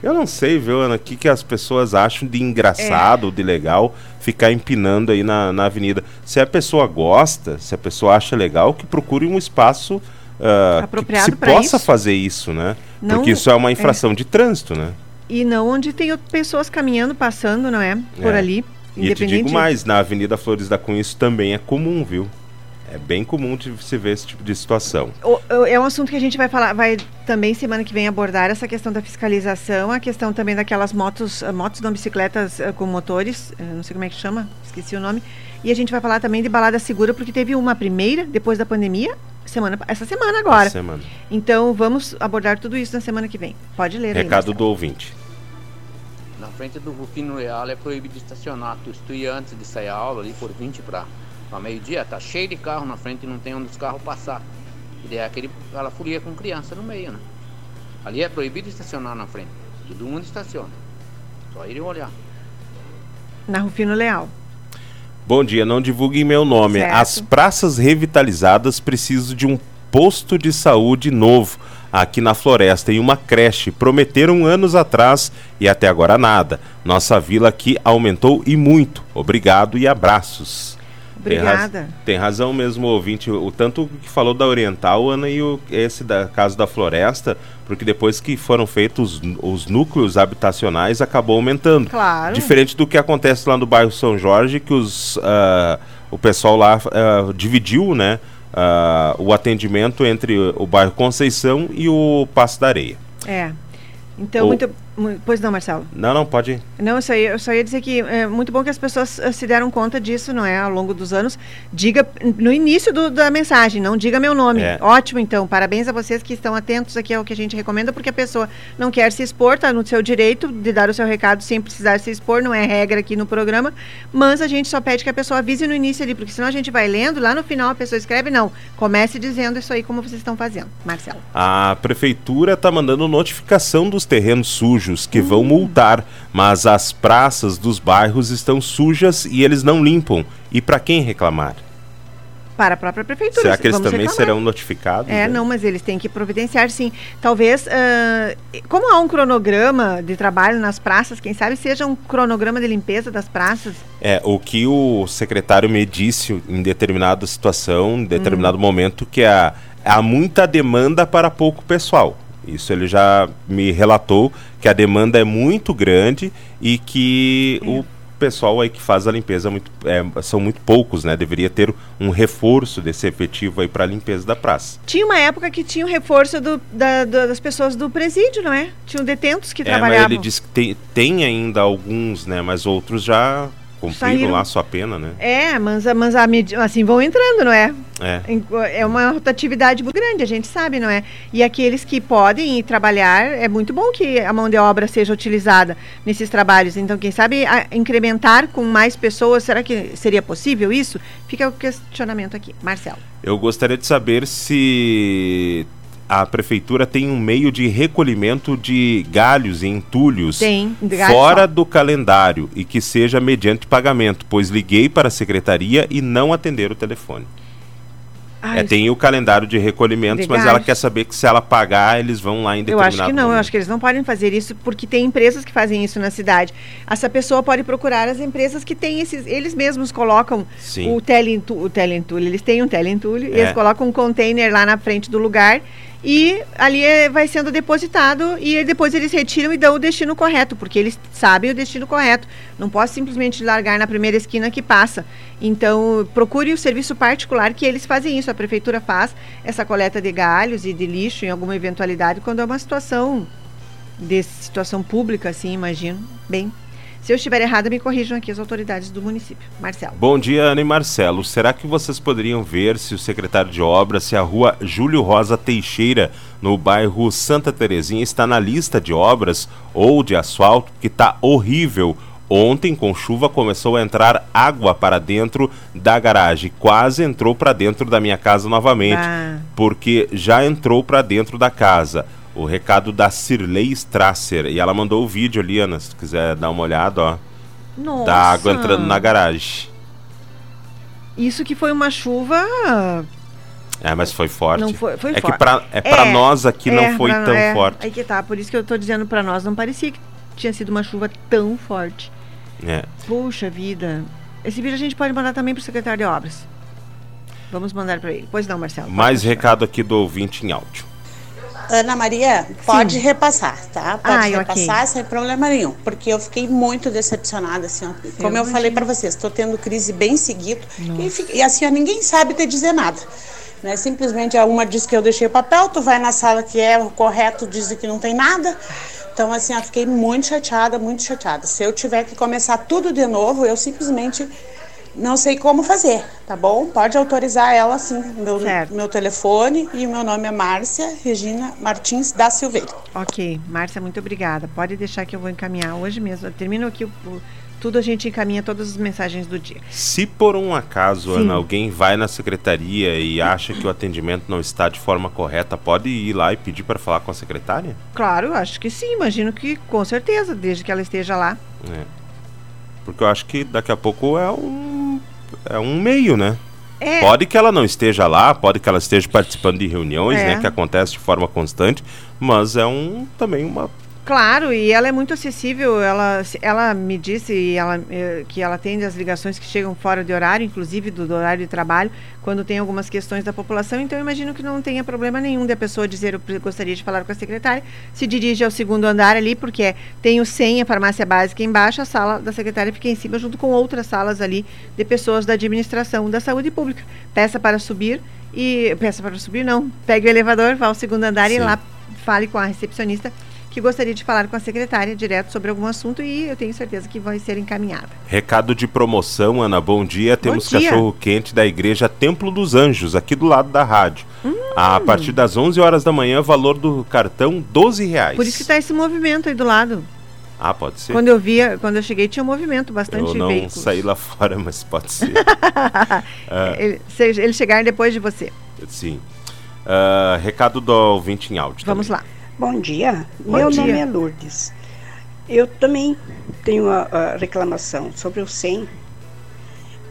Eu não sei, viu, Ana, o que, que as pessoas acham de engraçado, é. de legal, ficar empinando aí na, na avenida. Se a pessoa gosta, se a pessoa acha legal, que procure um espaço uh, que se possa isso. fazer isso, né? Não, Porque isso é uma infração é. de trânsito, né? E não onde tem pessoas caminhando, passando, não é? Por é. ali. E te digo mais, na Avenida Flores da Cunha isso também é comum, viu? É bem comum de se ver esse tipo de situação. É um assunto que a gente vai falar, vai também semana que vem abordar essa questão da fiscalização, a questão também daquelas motos, uh, motos não bicicletas uh, com motores, uh, não sei como é que chama, esqueci o nome. E a gente vai falar também de balada segura, porque teve uma primeira, depois da pandemia, semana, essa semana agora. Essa semana. Então vamos abordar tudo isso na semana que vem. Pode ler. Recado aí, do ouvinte. Na frente do Rufino Leal é proibido estacionar. Tu estuia antes de sair a aula ali por 20 para meio-dia, tá cheio de carro na frente e não tem onde os carros passar. E daí é aquele, aquela folia com criança no meio, né? Ali é proibido estacionar na frente. Todo mundo estaciona. Só ir olhar. Na Rufino Leal. Bom dia, não divulguem meu nome. Certo. As praças revitalizadas precisam de um posto de saúde novo aqui na floresta e uma creche. Prometeram anos atrás e até agora nada. Nossa vila aqui aumentou e muito. Obrigado e abraços. Obrigada. Tem, raz, tem razão mesmo, ouvinte. O tanto que falou da Oriental, Ana, e o, esse da caso da Floresta, porque depois que foram feitos os, os núcleos habitacionais, acabou aumentando. Claro. Diferente do que acontece lá no bairro São Jorge, que os, uh, o pessoal lá uh, dividiu, né? Uh, o atendimento entre o bairro Conceição e o Passo da Areia. É. Então, o... muito Pois não, Marcelo. Não, não, pode ir. Não, eu só, ia, eu só ia dizer que é muito bom que as pessoas eh, se deram conta disso, não é? Ao longo dos anos. Diga no início do, da mensagem, não diga meu nome. É. Ótimo, então. Parabéns a vocês que estão atentos aqui ao que a gente recomenda, porque a pessoa não quer se expor, está no seu direito de dar o seu recado sem precisar se expor, não é regra aqui no programa. Mas a gente só pede que a pessoa avise no início ali, porque senão a gente vai lendo, lá no final a pessoa escreve, não. Comece dizendo isso aí como vocês estão fazendo. Marcelo. A prefeitura está mandando notificação dos terrenos sujos que vão multar, mas as praças dos bairros estão sujas e eles não limpam. E para quem reclamar? para a própria prefeitura. Será que eles também reclamar. serão notificados? É, né? não, mas eles têm que providenciar, sim. Talvez, uh, como há um cronograma de trabalho nas praças, quem sabe seja um cronograma de limpeza das praças. É, o que o secretário me disse em determinada situação, em determinado hum. momento, que há, há muita demanda para pouco pessoal. Isso ele já me relatou que a demanda é muito grande e que é. o pessoal aí que faz a limpeza muito, é, são muito poucos, né? Deveria ter um reforço desse efetivo aí para a limpeza da praça. Tinha uma época que tinha o um reforço do, da, das pessoas do presídio, não é? Tinham detentos que é, trabalhavam. Ele disse que tem, tem ainda alguns, né? Mas outros já cumpriram Saíram. lá sua pena, né? É, mas, mas assim vão entrando, não é? É. É uma rotatividade muito grande, a gente sabe, não é? E aqueles que podem ir trabalhar, é muito bom que a mão de obra seja utilizada nesses trabalhos. Então, quem sabe a, incrementar com mais pessoas, será que seria possível isso? Fica o questionamento aqui. Marcelo. Eu gostaria de saber se a prefeitura tem um meio de recolhimento de galhos e entulhos tem, fora do calendário e que seja mediante pagamento, pois liguei para a secretaria e não atenderam o telefone. Ai, é, tem o calendário de recolhimentos, mas ela quer saber que se ela pagar, eles vão lá em determinado Eu acho que não, momento. eu acho que eles não podem fazer isso porque tem empresas que fazem isso na cidade. Essa pessoa pode procurar as empresas que têm esses, eles mesmos colocam Sim. o telentulho, o telentulho, eles têm um telentulho, é. eles colocam um container lá na frente do lugar e ali é, vai sendo depositado e depois eles retiram e dão o destino correto, porque eles sabem o destino correto. Não posso simplesmente largar na primeira esquina que passa. Então, procure o serviço particular que eles fazem isso. A prefeitura faz essa coleta de galhos e de lixo em alguma eventualidade quando é uma situação de situação pública, assim, imagino. Bem, se eu estiver errada, me corrijam aqui as autoridades do município. Marcelo. Bom dia, Ana e Marcelo. Será que vocês poderiam ver se o secretário de obras, se a rua Júlio Rosa Teixeira, no bairro Santa Terezinha, está na lista de obras ou de asfalto, que está horrível. Ontem, com chuva, começou a entrar água para dentro da garagem. Quase entrou para dentro da minha casa novamente, ah. porque já entrou para dentro da casa o recado da Cirlei Strasser. E ela mandou o vídeo ali, Ana, se tu quiser dar uma olhada, ó. Nossa. Da água entrando na garagem. Isso que foi uma chuva. É, mas foi forte. Não foi, foi é forte. que pra, é, pra é, nós aqui é, não foi tão é, forte. Aí que tá, por isso que eu tô dizendo pra nós, não parecia que tinha sido uma chuva tão forte. É. Puxa vida. Esse vídeo a gente pode mandar também pro secretário de obras. Vamos mandar para ele. Pois não, Marcelo. Mais recado aqui do ouvinte em áudio. Ana Maria, pode Sim. repassar, tá? Pode Ai, repassar okay. sem problema nenhum, porque eu fiquei muito decepcionada, assim, ó. Como eu, eu falei para vocês, estou tendo crise bem seguido e, e, assim, ó, ninguém sabe te dizer nada. Né? Simplesmente uma diz que eu deixei o papel, tu vai na sala que é o correto, diz que não tem nada. Então, assim, eu fiquei muito chateada, muito chateada. Se eu tiver que começar tudo de novo, eu simplesmente não sei como fazer, tá bom? Pode autorizar ela sim, meu, meu telefone e o meu nome é Márcia Regina Martins da Silveira. Ok, Márcia, muito obrigada. Pode deixar que eu vou encaminhar hoje mesmo. Termino aqui o, o, tudo, a gente encaminha todas as mensagens do dia. Se por um acaso, sim. Ana, alguém vai na secretaria e acha que o atendimento não está de forma correta, pode ir lá e pedir para falar com a secretária? Claro, acho que sim, imagino que com certeza, desde que ela esteja lá. É. Porque eu acho que daqui a pouco é um é um meio, né? É. Pode que ela não esteja lá, pode que ela esteja participando de reuniões, é. né, que acontece de forma constante, mas é um também uma Claro, e ela é muito acessível. Ela, ela me disse ela, eh, que ela atende as ligações que chegam fora de horário, inclusive do, do, horário de trabalho, quando tem algumas questões da população. Então, eu imagino que não tenha problema nenhum da pessoa dizer eu gostaria de falar com a secretária. Se dirige ao segundo andar ali, porque é, tem o 100, a farmácia básica embaixo, a sala da secretária fica em cima, junto com outras salas ali de pessoas da administração da saúde pública. Peça para subir e. Peça para subir, não. Pegue o elevador, vá ao segundo andar Sim. e lá fale com a recepcionista que gostaria de falar com a secretária direto sobre algum assunto e eu tenho certeza que vai ser encaminhada. Recado de promoção, Ana, bom dia. Temos bom dia. cachorro quente da igreja Templo dos Anjos, aqui do lado da rádio. Hum. A partir das 11 horas da manhã, valor do cartão 12 reais. Por isso que está esse movimento aí do lado. Ah, pode ser. Quando eu via, quando eu cheguei tinha um movimento bastante Eu não veículos. saí lá fora, mas pode ser. uh, ele, eles chegaram depois de você. Sim. Uh, recado do ouvinte em áudio. Vamos também. lá. Bom dia, Bom meu dia. nome é Lourdes. Eu também tenho uma, uma reclamação sobre o SEM.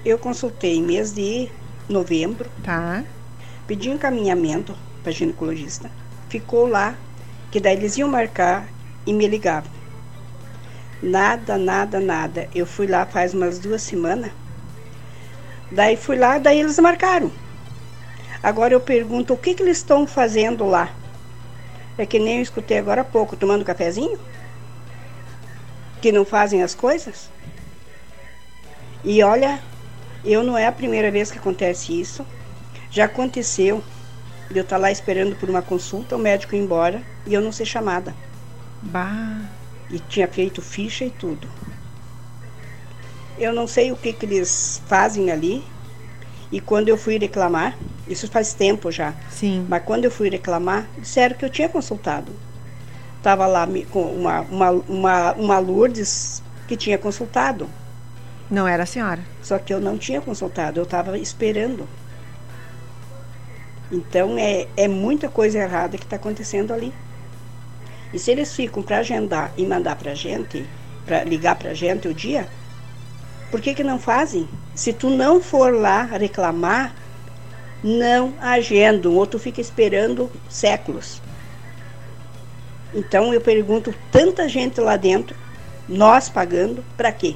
Eu consultei mês de novembro. Tá. Pedi encaminhamento para ginecologista. Ficou lá, que daí eles iam marcar e me ligavam. Nada, nada, nada. Eu fui lá faz umas duas semanas. Daí fui lá, daí eles marcaram. Agora eu pergunto o que, que eles estão fazendo lá. É que nem eu escutei agora há pouco, tomando cafezinho? Que não fazem as coisas? E olha, eu não é a primeira vez que acontece isso. Já aconteceu de eu estar lá esperando por uma consulta, o médico ir embora e eu não ser chamada. Bah. E tinha feito ficha e tudo. Eu não sei o que, que eles fazem ali, e quando eu fui reclamar, isso faz tempo já. Sim. Mas quando eu fui reclamar, disseram que eu tinha consultado. Estava lá com uma, uma, uma, uma Lourdes que tinha consultado. Não era a senhora. Só que eu não tinha consultado, eu estava esperando. Então é, é muita coisa errada que está acontecendo ali. E se eles ficam para agendar e mandar para a gente, para ligar para a gente o dia, por que, que não fazem? Se tu não for lá reclamar, não agendam, ou tu fica esperando séculos. Então eu pergunto, tanta gente lá dentro, nós pagando, para quê?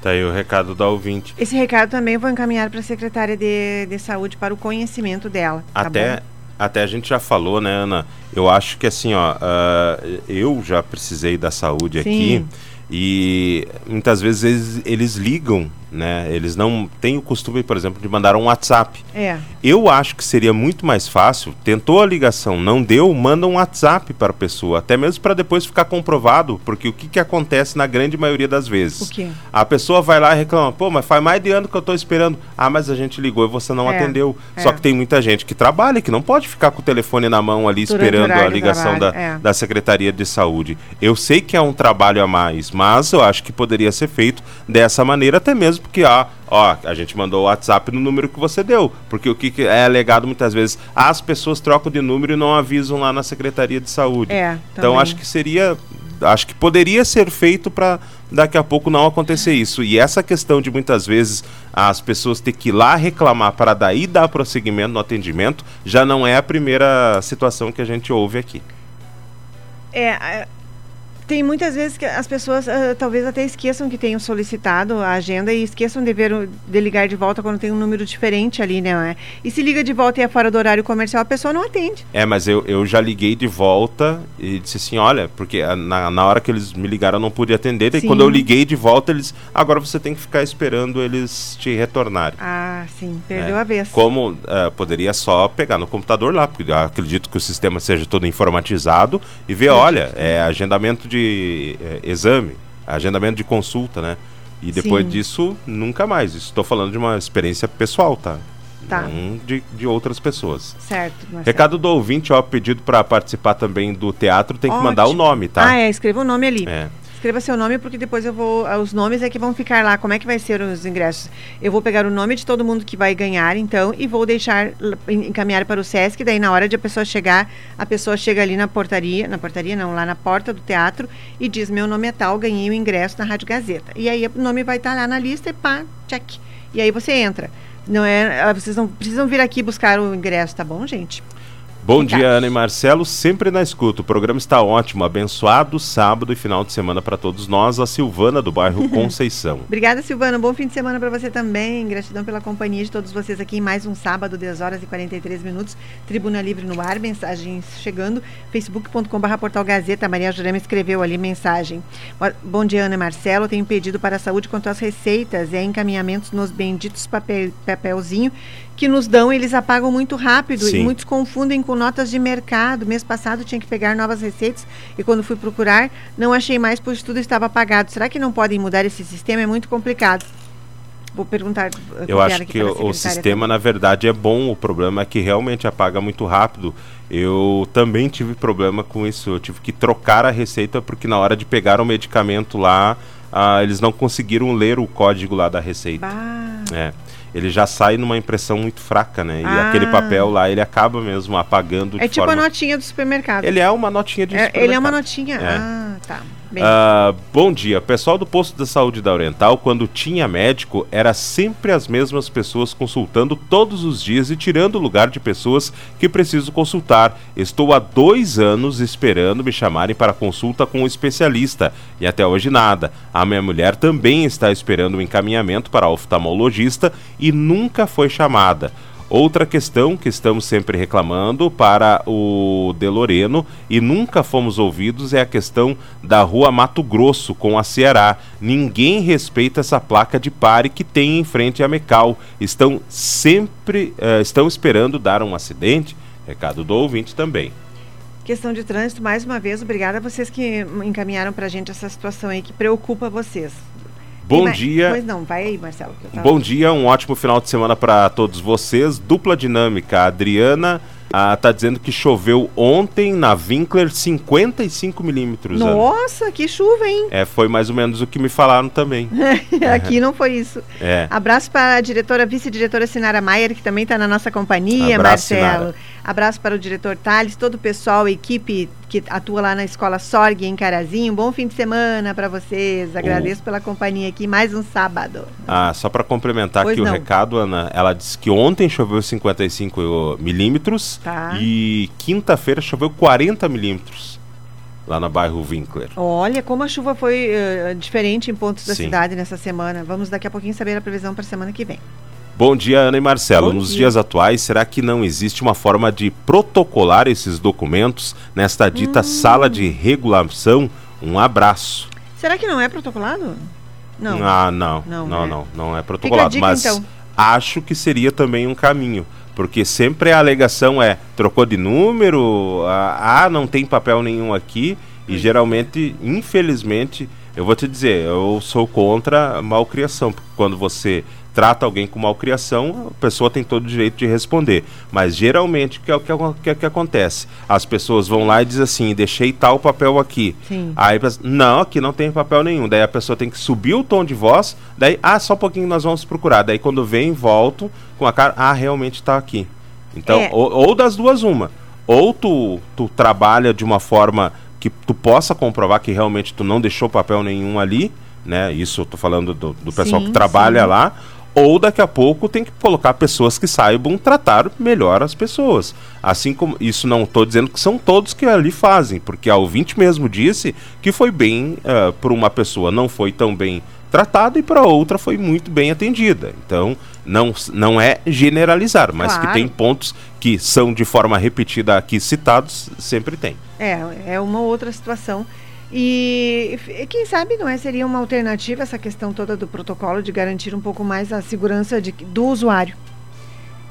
Tá aí o recado da ouvinte. Esse recado também eu vou encaminhar para a secretária de, de saúde para o conhecimento dela. Tá até, bom? até a gente já falou, né, Ana? Eu acho que assim, ó, uh, eu já precisei da saúde Sim. aqui. E muitas vezes eles, eles ligam né? Eles não têm o costume, por exemplo, de mandar um WhatsApp. É. Eu acho que seria muito mais fácil, tentou a ligação, não deu, manda um WhatsApp para a pessoa, até mesmo para depois ficar comprovado, porque o que, que acontece na grande maioria das vezes? A pessoa vai lá e reclama, pô, mas faz mais de ano que eu estou esperando. Ah, mas a gente ligou e você não é. atendeu. É. Só que tem muita gente que trabalha, que não pode ficar com o telefone na mão ali Durante esperando a ligação da, é. da Secretaria de Saúde. Eu sei que é um trabalho a mais, mas eu acho que poderia ser feito dessa maneira, até mesmo porque ó, ó, a gente mandou o WhatsApp no número que você deu, porque o que é alegado muitas vezes, as pessoas trocam de número e não avisam lá na Secretaria de Saúde. É, então acho que seria acho que poderia ser feito para daqui a pouco não acontecer isso. E essa questão de muitas vezes as pessoas ter que ir lá reclamar para daí dar prosseguimento no atendimento já não é a primeira situação que a gente ouve aqui. É, tem muitas vezes que as pessoas uh, talvez até esqueçam que tenham solicitado a agenda e esqueçam de, ver, de ligar de volta quando tem um número diferente ali, né? E se liga de volta e é fora do horário comercial, a pessoa não atende. É, mas eu, eu já liguei de volta e disse assim, olha, porque na, na hora que eles me ligaram eu não pude atender, e quando eu liguei de volta eles, agora você tem que ficar esperando eles te retornarem. Ah, sim, perdeu é. a vez. Como uh, poderia só pegar no computador lá, porque acredito que o sistema seja todo informatizado e ver, olha, é agendamento de de é, exame, agendamento de consulta, né? E depois Sim. disso, nunca mais. Estou falando de uma experiência pessoal, tá? Tá. Não de, de outras pessoas. Certo. Recado certo. do ouvinte, ó, pedido para participar também do teatro, tem Ótimo. que mandar o nome, tá? Ah, é, escreva o nome ali. É. Escreva seu nome porque depois eu vou. Ah, os nomes é que vão ficar lá. Como é que vai ser os ingressos? Eu vou pegar o nome de todo mundo que vai ganhar, então, e vou deixar encaminhar para o SESC. Daí, na hora de a pessoa chegar, a pessoa chega ali na portaria, na portaria não, lá na porta do teatro e diz: Meu nome é tal, ganhei o ingresso na Rádio Gazeta. E aí o nome vai estar lá na lista e pá, check. E aí você entra. Não é, ah, vocês não precisam vir aqui buscar o ingresso, tá bom, gente? Bom dia, Ana e Marcelo, sempre na escuta. O programa está ótimo, abençoado sábado e final de semana para todos nós. A Silvana do bairro Conceição. Obrigada, Silvana. Bom fim de semana para você também. Gratidão pela companhia de todos vocês aqui em mais um sábado, 10 horas e 43 minutos. Tribuna Livre no ar, mensagens chegando. facebook.com.br portal Gazeta. Maria Jurema escreveu ali mensagem. Bom dia, Ana e Marcelo. Tenho pedido para a saúde quanto às receitas e encaminhamentos nos benditos papel, papelzinho que nos dão, eles apagam muito rápido Sim. e muitos confundem com notas de mercado. Mês passado tinha que pegar novas receitas e quando fui procurar, não achei mais, pois tudo estava apagado. Será que não podem mudar esse sistema? É muito complicado. Vou perguntar. Eu acho que o, o sistema, também. na verdade, é bom. O problema é que realmente apaga muito rápido. Eu também tive problema com isso. Eu tive que trocar a receita porque na hora de pegar o medicamento lá, ah, eles não conseguiram ler o código lá da receita. Bah. É ele já sai numa impressão muito fraca, né? Ah. E aquele papel lá, ele acaba mesmo apagando. É tipo forma... a notinha do supermercado. Ele é uma notinha de é, supermercado. Ele é uma notinha. É. Ah, tá. Uh, bom dia. Pessoal do posto de saúde da Oriental, quando tinha médico, era sempre as mesmas pessoas consultando todos os dias e tirando o lugar de pessoas que preciso consultar. Estou há dois anos esperando me chamarem para consulta com um especialista e até hoje nada. A minha mulher também está esperando um encaminhamento para oftalmologista e nunca foi chamada. Outra questão que estamos sempre reclamando para o De Loreno e nunca fomos ouvidos é a questão da rua Mato Grosso com a Ceará. Ninguém respeita essa placa de pare que tem em frente a Mecal. Estão sempre uh, estão esperando dar um acidente. Recado do ouvinte também. Questão de trânsito, mais uma vez, obrigada a vocês que encaminharam para a gente essa situação aí que preocupa vocês. Bom dia. Pois não, vai aí, Marcelo. Tava... Bom dia, um ótimo final de semana para todos vocês. Dupla dinâmica, a Adriana ah, tá dizendo que choveu ontem na Winkler 55 milímetros. Nossa, Ana. que chuva, hein? É, foi mais ou menos o que me falaram também. Aqui não foi isso. É. Abraço para a diretora, vice-diretora Sinara Maier, que também está na nossa companhia, Abraço, Marcelo. Sinara. Abraço para o diretor Thales, todo o pessoal, a equipe que atua lá na Escola Sorg em Carazinho. Bom fim de semana para vocês. Agradeço pela companhia aqui mais um sábado. Ah, só para complementar pois aqui não. o recado, Ana, ela disse que ontem choveu 55 milímetros tá. e quinta-feira choveu 40 milímetros lá no bairro Winkler. Olha como a chuva foi uh, diferente em pontos da Sim. cidade nessa semana. Vamos daqui a pouquinho saber a previsão para a semana que vem. Bom dia, Ana e Marcelo. Bom Nos dia. dias atuais, será que não existe uma forma de protocolar esses documentos nesta dita hum. sala de regulação? Um abraço. Será que não é protocolado? Não. Ah, não. Não, não, né? não, não é protocolado. Dica, mas então. acho que seria também um caminho. Porque sempre a alegação é trocou de número, ah, não tem papel nenhum aqui. E geralmente, infelizmente, eu vou te dizer, eu sou contra a malcriação. Porque quando você trata alguém com malcriação, a pessoa tem todo o direito de responder. Mas geralmente o que é o que, que, que, acontece? As pessoas vão lá e dizem assim, deixei tal papel aqui. Sim. Aí não, aqui não tem papel nenhum. Daí a pessoa tem que subir o tom de voz, daí, ah, só um pouquinho nós vamos procurar. Daí quando vem, volto com a cara, ah, realmente está aqui. Então, é. ou, ou das duas uma. Ou tu, tu trabalha de uma forma que tu possa comprovar que realmente tu não deixou papel nenhum ali, né? Isso eu tô falando do, do pessoal sim, que trabalha sim. lá ou daqui a pouco tem que colocar pessoas que saibam tratar melhor as pessoas. Assim como isso não estou dizendo que são todos que ali fazem, porque a ouvinte mesmo disse que foi bem uh, por uma pessoa não foi tão bem tratada e para outra foi muito bem atendida. Então não, não é generalizar, mas claro. que tem pontos que são de forma repetida aqui citados, sempre tem. É, é uma outra situação e quem sabe não é seria uma alternativa essa questão toda do protocolo de garantir um pouco mais a segurança de, do usuário.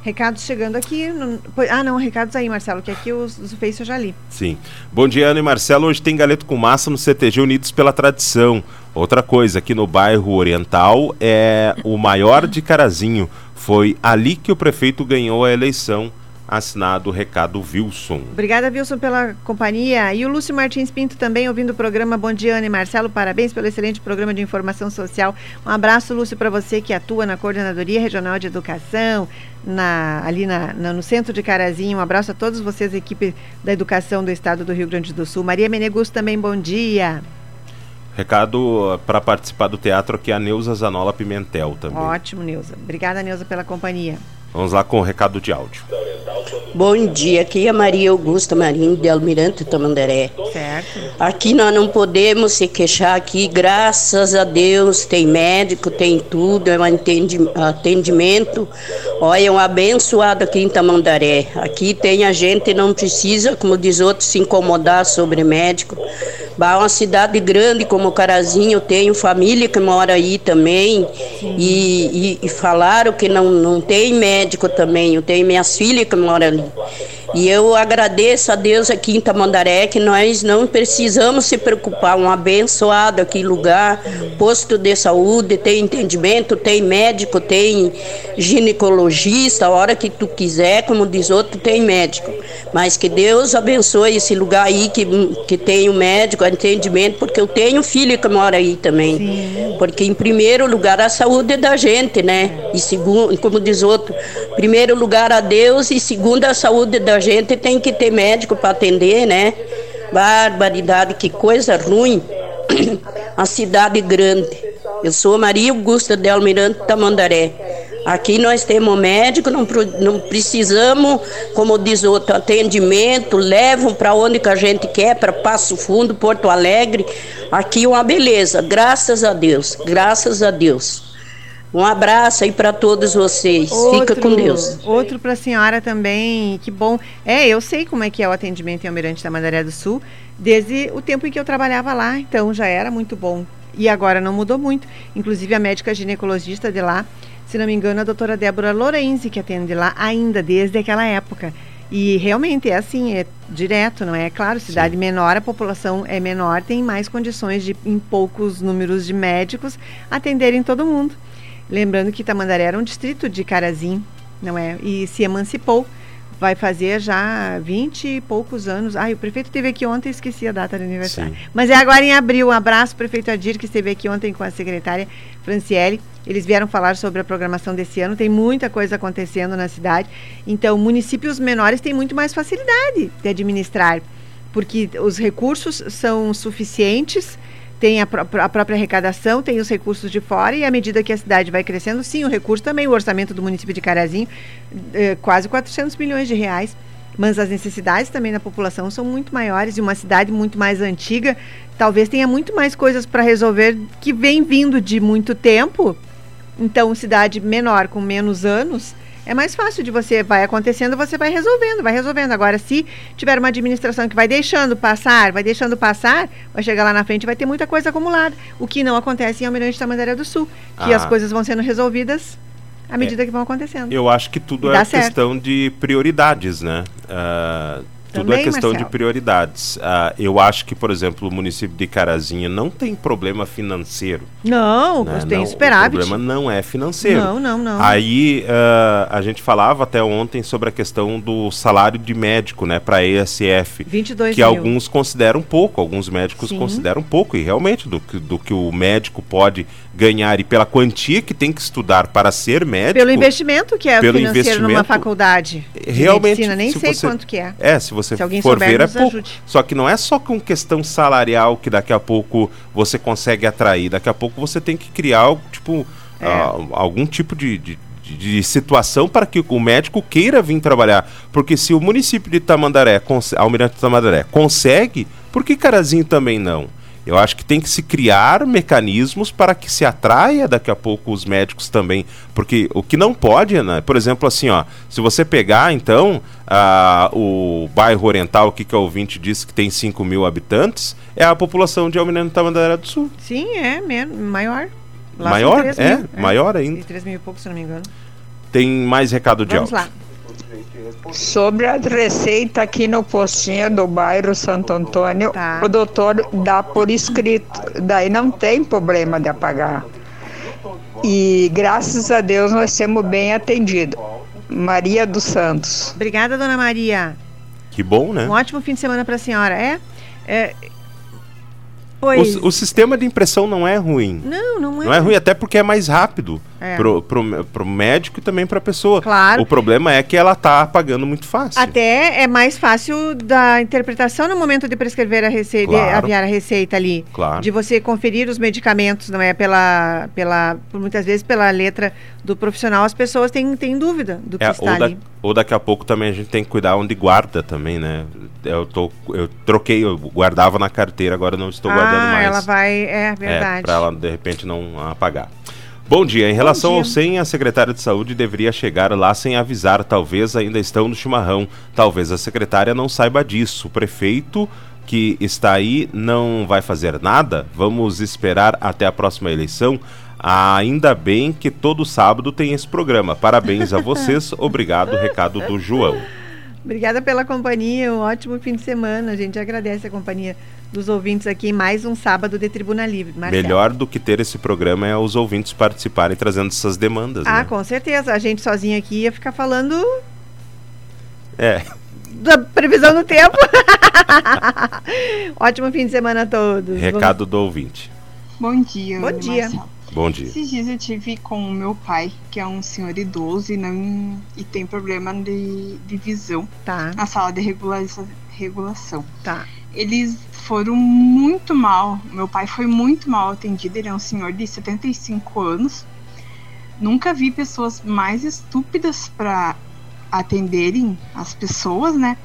Recados chegando aqui. No, ah, não, recados aí, Marcelo, que aqui os, os Face eu já li. Sim. Bom dia, Ana e Marcelo. Hoje tem galeto com massa no CTG Unidos pela Tradição. Outra coisa, aqui no bairro Oriental é o maior de Carazinho. Foi ali que o prefeito ganhou a eleição Assinado o recado Wilson. Obrigada, Wilson, pela companhia. E o Lúcio Martins Pinto também ouvindo o programa Bom Dia, Ana e Marcelo. Parabéns pelo excelente programa de informação social. Um abraço, Lúcio, para você que atua na Coordenadoria Regional de Educação, na, ali na, na, no centro de Carazinho. Um abraço a todos vocês, equipe da educação do estado do Rio Grande do Sul. Maria Menegus também, bom dia. Recado uh, para participar do teatro aqui a Neuza Zanola Pimentel também. Ótimo, Neuza. Obrigada, Neuza, pela companhia. Vamos lá com o recado de áudio. Bom dia, aqui é a Maria Augusta Marinho de Almirante Tamandaré. Certo. Aqui nós não podemos se queixar aqui, graças a Deus, tem médico, tem tudo, é um atendi- atendimento. Olha, é um abençoado aqui em Tamandaré. Aqui tem a gente, não precisa, como diz outros, se incomodar sobre médico. Bah, É uma cidade grande como Carazinho, eu tenho família que mora aí também. E, e- e falaram que não, não tem médico também. Eu tenho minhas filhas que moram ali. E eu agradeço a Deus aqui em Tamandaré que nós não precisamos se preocupar. Um abençoado aqui lugar, posto de saúde, tem entendimento, tem médico, tem ginecologista, a hora que tu quiser, como diz outro, tem médico. Mas que Deus abençoe esse lugar aí que, que tem o médico, atendimento, porque eu tenho filho que mora aí também. Porque em primeiro lugar a saúde é da gente, né? E segundo, como diz outro, primeiro lugar a Deus e segundo a saúde da gente tem que ter médico para atender, né? Barbaridade, que coisa ruim. A cidade grande. Eu sou Maria Augusta de Almirante Tamandaré. Aqui nós temos médico, não, não precisamos, como diz outro, atendimento, levam para onde que a gente quer, para Passo Fundo, Porto Alegre. Aqui uma beleza, graças a Deus, graças a Deus. Um abraço aí para todos vocês. Fica com Deus. Outro para a senhora também, que bom. É, eu sei como é que é o atendimento em Almirante da Mandaré do Sul, desde o tempo em que eu trabalhava lá, então já era muito bom. E agora não mudou muito. Inclusive a médica ginecologista de lá, se não me engano, a doutora Débora Lorenzi, que atende lá ainda desde aquela época. E realmente é assim, é direto, não é? Claro, cidade menor, a população é menor, tem mais condições de, em poucos números de médicos, atenderem todo mundo. Lembrando que Tamandaré era um distrito de Carazim, não é? E se emancipou. Vai fazer já 20 e poucos anos. Ai, o prefeito esteve aqui ontem, esqueci a data do aniversário. Sim. Mas é agora em abril. Um abraço, prefeito Adir, que esteve aqui ontem com a secretária Franciele. Eles vieram falar sobre a programação desse ano. Tem muita coisa acontecendo na cidade. Então, municípios menores têm muito mais facilidade de administrar, porque os recursos são suficientes tem a, pró- a própria arrecadação, tem os recursos de fora e à medida que a cidade vai crescendo, sim, o recurso também, o orçamento do município de Carazinho, eh, quase 400 milhões de reais. Mas as necessidades também da população são muito maiores e uma cidade muito mais antiga, talvez tenha muito mais coisas para resolver que vem vindo de muito tempo. Então, cidade menor com menos anos, é mais fácil de você vai acontecendo, você vai resolvendo, vai resolvendo. Agora, se tiver uma administração que vai deixando passar, vai deixando passar, vai chegar lá na frente e vai ter muita coisa acumulada. O que não acontece em Almirante Tamandaré do Sul, que Ah. as coisas vão sendo resolvidas à medida que vão acontecendo. Eu acho que tudo é certo. questão de prioridades, né? Ah, tudo Também, é questão Marcelo. de prioridades. Ah, eu acho que, por exemplo, o município de Carazinha não tem problema financeiro. Não, né? tem Não, superávit. O problema não é financeiro. Não, não, não. Aí ah, a gente falava até ontem sobre a questão do salário de médico, né, para ESF. 22 que mil. alguns consideram pouco, alguns médicos Sim. consideram pouco, e realmente do, que- do que o médico pode ganhar e pela quantia que tem que estudar para ser médico. Pelo investimento que é pelo financeiro numa investimento, faculdade. de realmente, medicina, nem se sei você- quanto que é. É, se você Se alguém for souber, ver, é pouco. ajude. Só que não é só com questão salarial que daqui a pouco você consegue atrair. Daqui a pouco você tem que criar, tipo, É. ah, algum tipo de, de, de- situação para que o médico queira vir trabalhar. Porque se o município de Tamandaré, Almirante Tamandaré, consegue, por que Carazinho também não? Eu acho que tem que se criar mecanismos para que se atraia daqui a pouco os médicos também. Porque o que não pode, né? por exemplo, assim, ó, se você pegar, então, ah, o bairro Oriental, que, que o ouvinte disse que tem 5 mil habitantes, é a população de Almirante Tamandaré do Sul. Sim, é maior. Lá Maior? 3 É, mil, maior ainda. Tem 3 mil e pouco, se não me engano. Tem mais recado de Vamos áudio. lá. Sobre a receita aqui no postinho do bairro Santo Antônio, Tá. o doutor dá por escrito, daí não tem problema de apagar. E graças a Deus nós temos bem atendido. Maria dos Santos. Obrigada, dona Maria. Que bom, né? Um ótimo fim de semana para a senhora. É? é pois. O, o sistema de impressão não é ruim. Não, não é. Não é ruim, até porque é mais rápido. É. Pro, pro, pro médico e também pra pessoa. Claro. O problema é que ela tá pagando muito fácil. Até é mais fácil da interpretação no momento de prescrever a receita, Claro. aviar a receita ali. Claro. De você conferir os medicamentos, não é? Pela, pela, por muitas vezes pela letra do profissional, as pessoas têm, têm dúvida do que É, está ou, da- ali. ou daqui a pouco também a gente tem que cuidar onde guarda também, né? Eu, tô, eu troquei, eu guardava na carteira, agora não estou guardando ah, mais. ela vai. É É, verdade. para ela de repente não apagar. Bom dia. Em relação dia. ao 100, a secretária de saúde deveria chegar lá sem avisar. Talvez ainda estão no chimarrão. Talvez a secretária não saiba disso. O prefeito que está aí não vai fazer nada. Vamos esperar até a próxima eleição. Ainda bem que todo sábado tem esse programa. Parabéns a vocês. Obrigado. Recado do João. Obrigada pela companhia, um ótimo fim de semana. A gente agradece a companhia dos ouvintes aqui. em Mais um sábado de Tribuna Livre. Marcelo. Melhor do que ter esse programa é os ouvintes participarem trazendo essas demandas. Ah, né? com certeza. A gente sozinho aqui ia ficar falando É. da previsão do tempo. ótimo fim de semana a todos. Recado do ouvinte. Bom dia, Bom dia. Marcela. Bom dia. Esses dias eu tive com o meu pai, que é um senhor idoso e, não, e tem problema de, de visão Tá, na sala de regulação. tá. Eles foram muito mal. Meu pai foi muito mal atendido. Ele é um senhor de 75 anos. Nunca vi pessoas mais estúpidas para atenderem as pessoas, né?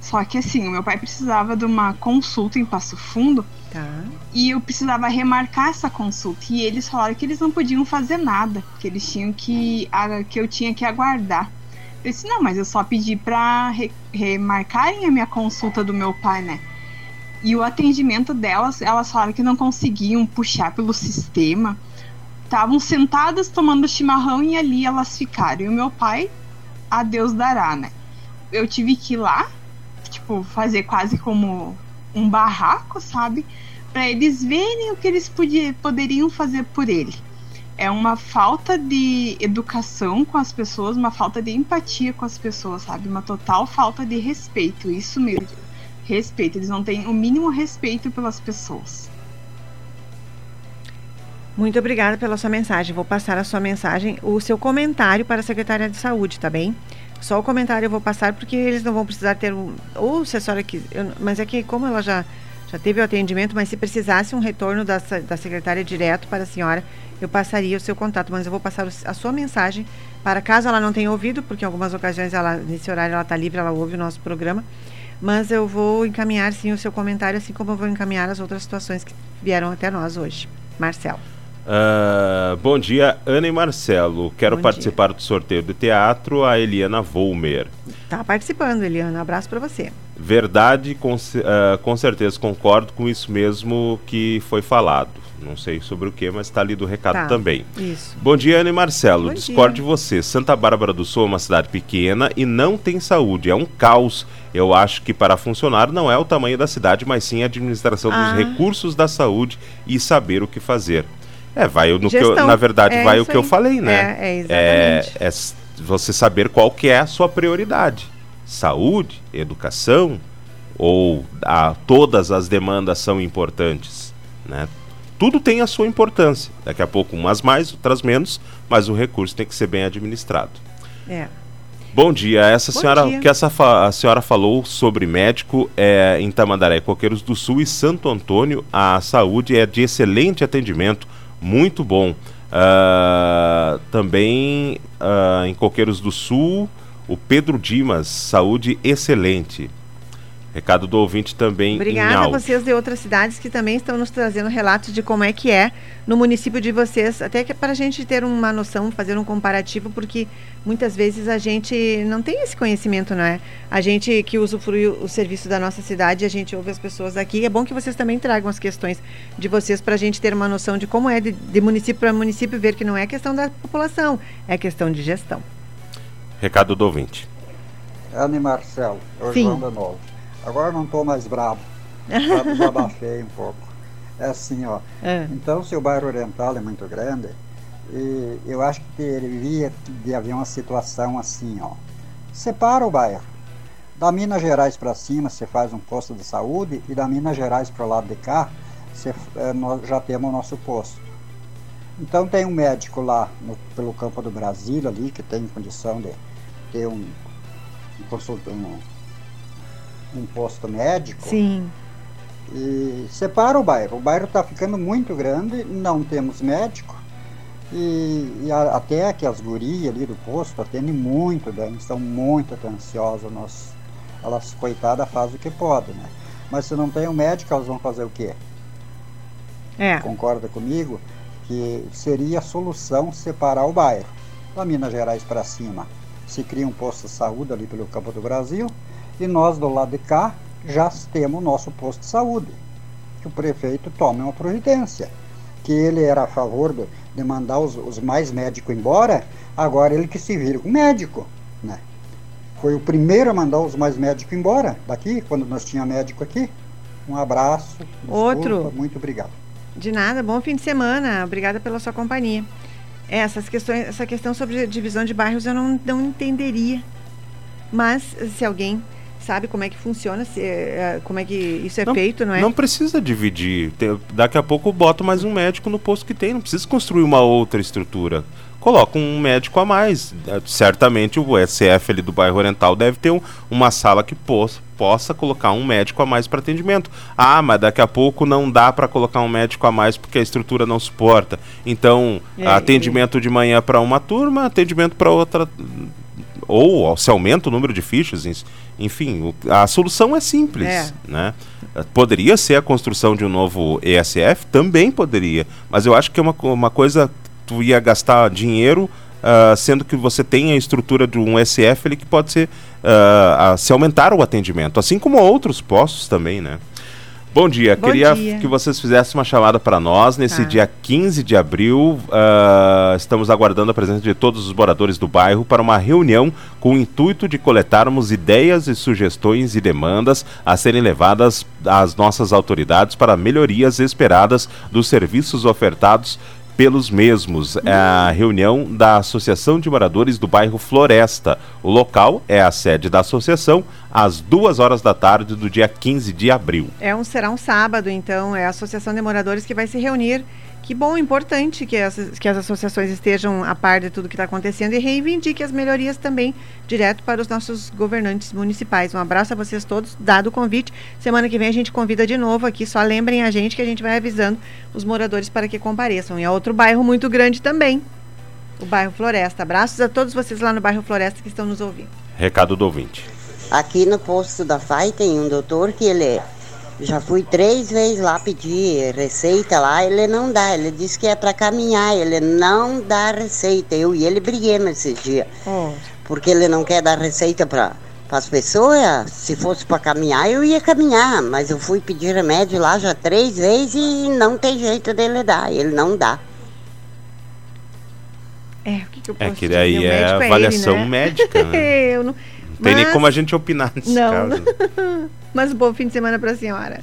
Só que assim, o meu pai precisava de uma consulta em Passo Fundo Tá. e eu precisava remarcar essa consulta. E eles falaram que eles não podiam fazer nada, que eles tinham que. que eu tinha que aguardar. Eu disse, não, mas eu só pedi pra re- remarcarem a minha consulta do meu pai, né? E o atendimento delas, elas falaram que não conseguiam puxar pelo sistema. Estavam sentadas tomando chimarrão e ali elas ficaram. E o meu pai, a Deus dará, né? Eu tive que ir lá, tipo, fazer quase como um barraco, sabe? Para eles verem o que eles podia, poderiam fazer por ele. É uma falta de educação com as pessoas, uma falta de empatia com as pessoas, sabe? Uma total falta de respeito, isso mesmo. Respeito, eles não têm o mínimo respeito pelas pessoas. Muito obrigada pela sua mensagem. Vou passar a sua mensagem, o seu comentário para a secretária de saúde, tá bem? Só o comentário eu vou passar porque eles não vão precisar ter um. Ou se a senhora quiser. Mas é que, como ela já, já teve o atendimento, mas se precisasse um retorno da, da secretária direto para a senhora, eu passaria o seu contato. Mas eu vou passar a sua mensagem para caso ela não tenha ouvido, porque em algumas ocasiões ela, nesse horário ela está livre, ela ouve o nosso programa. Mas eu vou encaminhar sim o seu comentário, assim como eu vou encaminhar as outras situações que vieram até nós hoje. Marcelo. Ah, bom dia, Ana e Marcelo. Quero Bom participar do sorteio de teatro, a Eliana Volmer. Tá participando, Eliana. Abraço para você. Verdade, com, ah, com certeza concordo com isso mesmo que foi falado. Não sei sobre o que, mas está ali do recado Tá, também. Isso. Bom dia, Ana e Marcelo. Bom Discordo de você. Santa Bárbara do Sul é uma cidade pequena e não tem saúde. É um caos. Eu acho que para funcionar não é o tamanho da cidade, mas sim a administração Ah. dos recursos da saúde e saber o que fazer. É, vai no que eu- Gestão. na verdade, É vai o que eu aí. falei, né? É, é exatamente. é s- você saber qual que é a sua prioridade. Saúde, educação ou a, todas as demandas são importantes, né? Tudo tem a sua importância. Daqui a pouco umas mais, outras menos, mas o recurso tem que ser bem administrado. É. Bom dia, essa Bom senhora, dia. que essa a senhora falou sobre médico é, em Tamandaré, Coqueiros do Sul e Santo Antônio, a saúde é de excelente atendimento, muito bom. Ah, também ah, em Coqueiros do Sul, o Pedro Dimas, saúde excelente. Recado do ouvinte também em Obrigada a vocês de outras cidades que também estão nos trazendo relatos de como é que é no município de vocês, até que para a gente ter uma noção, fazer um comparativo, porque muitas vezes a gente não tem esse conhecimento, não é? A gente que usufrui o serviço da nossa cidade, a gente ouve as pessoas aqui. É bom que vocês também tragam as questões de vocês para a gente ter uma noção de como é de, de município para município, ver que não é questão da população, é questão de gestão. Recado do ouvinte. Ana e Marcelo, eu Sim. João de novo. Agora não estou mais bravo. Já desabafei um pouco. É assim, ó. É. Então, se o bairro oriental é muito grande, e eu acho que deveria de haver uma situação assim, ó. Separa o bairro. Da Minas Gerais para cima, você faz um posto de saúde, e da Minas Gerais para o lado de cá, você, eh, nós já temos o nosso posto. Então tem um médico lá no, pelo campo do Brasil ali que tem condição de ter um, um, um, um posto médico. Sim. E separa o bairro. O bairro está ficando muito grande, não temos médico. E, e a, até que as gurias ali do posto atendem muito bem, estão muito atenciosas. Nós, elas, coitadas, fazem o que podem, né? Mas se não tem um médico, elas vão fazer o quê? É. Concorda comigo? Que seria a solução separar o bairro. Da Minas Gerais para cima, se cria um posto de saúde ali pelo Campo do Brasil, e nós do lado de cá já temos o nosso posto de saúde. Que o prefeito tome uma providência. Que ele era a favor de, de mandar os, os mais médicos embora, agora ele que se vira com médico. Né? Foi o primeiro a mandar os mais médicos embora daqui, quando nós tínhamos médico aqui. Um abraço. Desculpa, Outro. Muito obrigado. De nada, bom fim de semana. Obrigada pela sua companhia. Essas questões, essa questão sobre divisão de bairros eu não, não entenderia. Mas se alguém sabe como é que funciona, se, é, como é que isso é feito, não é? Não precisa dividir. Daqui a pouco bota mais um médico no posto que tem. Não precisa construir uma outra estrutura. Coloca um médico a mais. Eh, Certamente o SF ali do bairro Oriental deve ter um- uma sala que possa, possa colocar um médico a mais para atendimento. Ah, mas daqui a pouco não dá para colocar um médico a mais porque a estrutura não suporta. Então, É, atendimento de manhã para uma turma, atendimento para outra ou se aumenta o número de fichas, enfim, a solução é simples, É. né? Poderia ser a construção de um novo ESF, também poderia, mas eu acho que é uma, uma coisa tu ia gastar dinheiro, ah, sendo que você tem a estrutura de um SF ele que pode ser a- se aumentar o atendimento, assim como outros postos também, né? Bom dia, Bom queria dia. que vocês fizessem uma chamada para nós nesse Tá. dia 15 de abril. ah, estamos aguardando a presença de todos os moradores do bairro para uma reunião com o intuito de coletarmos ideias e sugestões e demandas a serem levadas às nossas autoridades para melhorias esperadas dos serviços ofertados pelos mesmos. É a reunião da Associação de Moradores do Bairro Floresta. O local é a sede da associação, às duas horas da tarde do dia 15 de abril. É um, será um sábado, então, é a Associação de Moradores que vai se reunir. Que bom, importante que as, que as associações estejam a par de tudo que está acontecendo e reivindique as melhorias também direto para os nossos governantes municipais. Um abraço a vocês todos, dado o convite. Semana que vem a gente convida de novo aqui, só lembrem a gente que a gente vai avisando os moradores para que compareçam. E é outro bairro muito grande também, o bairro Floresta. Abraços a todos vocês lá no bairro Floresta que estão nos ouvindo. Recado do ouvinte. Aqui no posto da FAI tem um doutor que ele já fui três vezes lá pedir receita lá, ele não dá, ele disse que é para caminhar, ele não dá receita. Eu e ele briguemos esses dias, porque ele não quer dar receita para as pessoas. Se fosse para caminhar, eu ia caminhar, mas eu fui pedir remédio lá já três vezes e não tem jeito dele dar, ele não dá. É, o que, que eu É posso que dizer? daí O é médico ele, avaliação né? médica, né? eu não, Não tem nem Mas- como a gente opinar nesse Não. caso. Mas bom fim de semana para a senhora.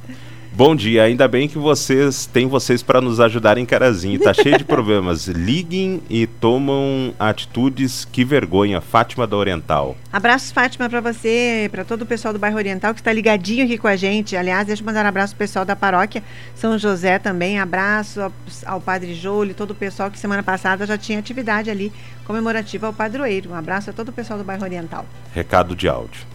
Bom dia, ainda bem que vocês têm vocês para nos ajudar em Carazinho. Tá cheio de problemas. Liguem e tomam atitudes. Que vergonha. Fátima da Oriental. Abraços, Fátima, para você, para todo o pessoal do bairro Oriental que está ligadinho aqui com a gente. Aliás, deixa eu mandar um abraço pro pessoal da paróquia São José também. Abraço ao, ao Padre Júlio e todo o pessoal que semana passada já tinha atividade ali comemorativa ao padroeiro. Um abraço a todo o pessoal do bairro Oriental. Recado de áudio.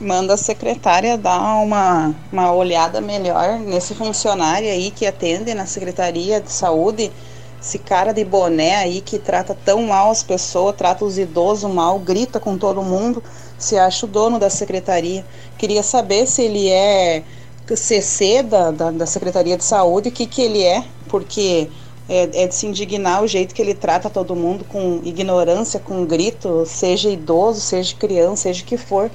Manda a secretária dar uma, uma olhada melhor nesse funcionário aí que atende na Secretaria de Saúde, esse cara de boné aí que trata tão mal as pessoas, trata os idosos mal, grita com todo mundo, se acha o dono da secretaria. Queria saber se ele é CC da, da, da Secretaria de Saúde, o que, que ele é, porque é, é de se indignar o jeito que ele trata todo mundo com ignorância, com grito, seja idoso, seja criança, seja o que for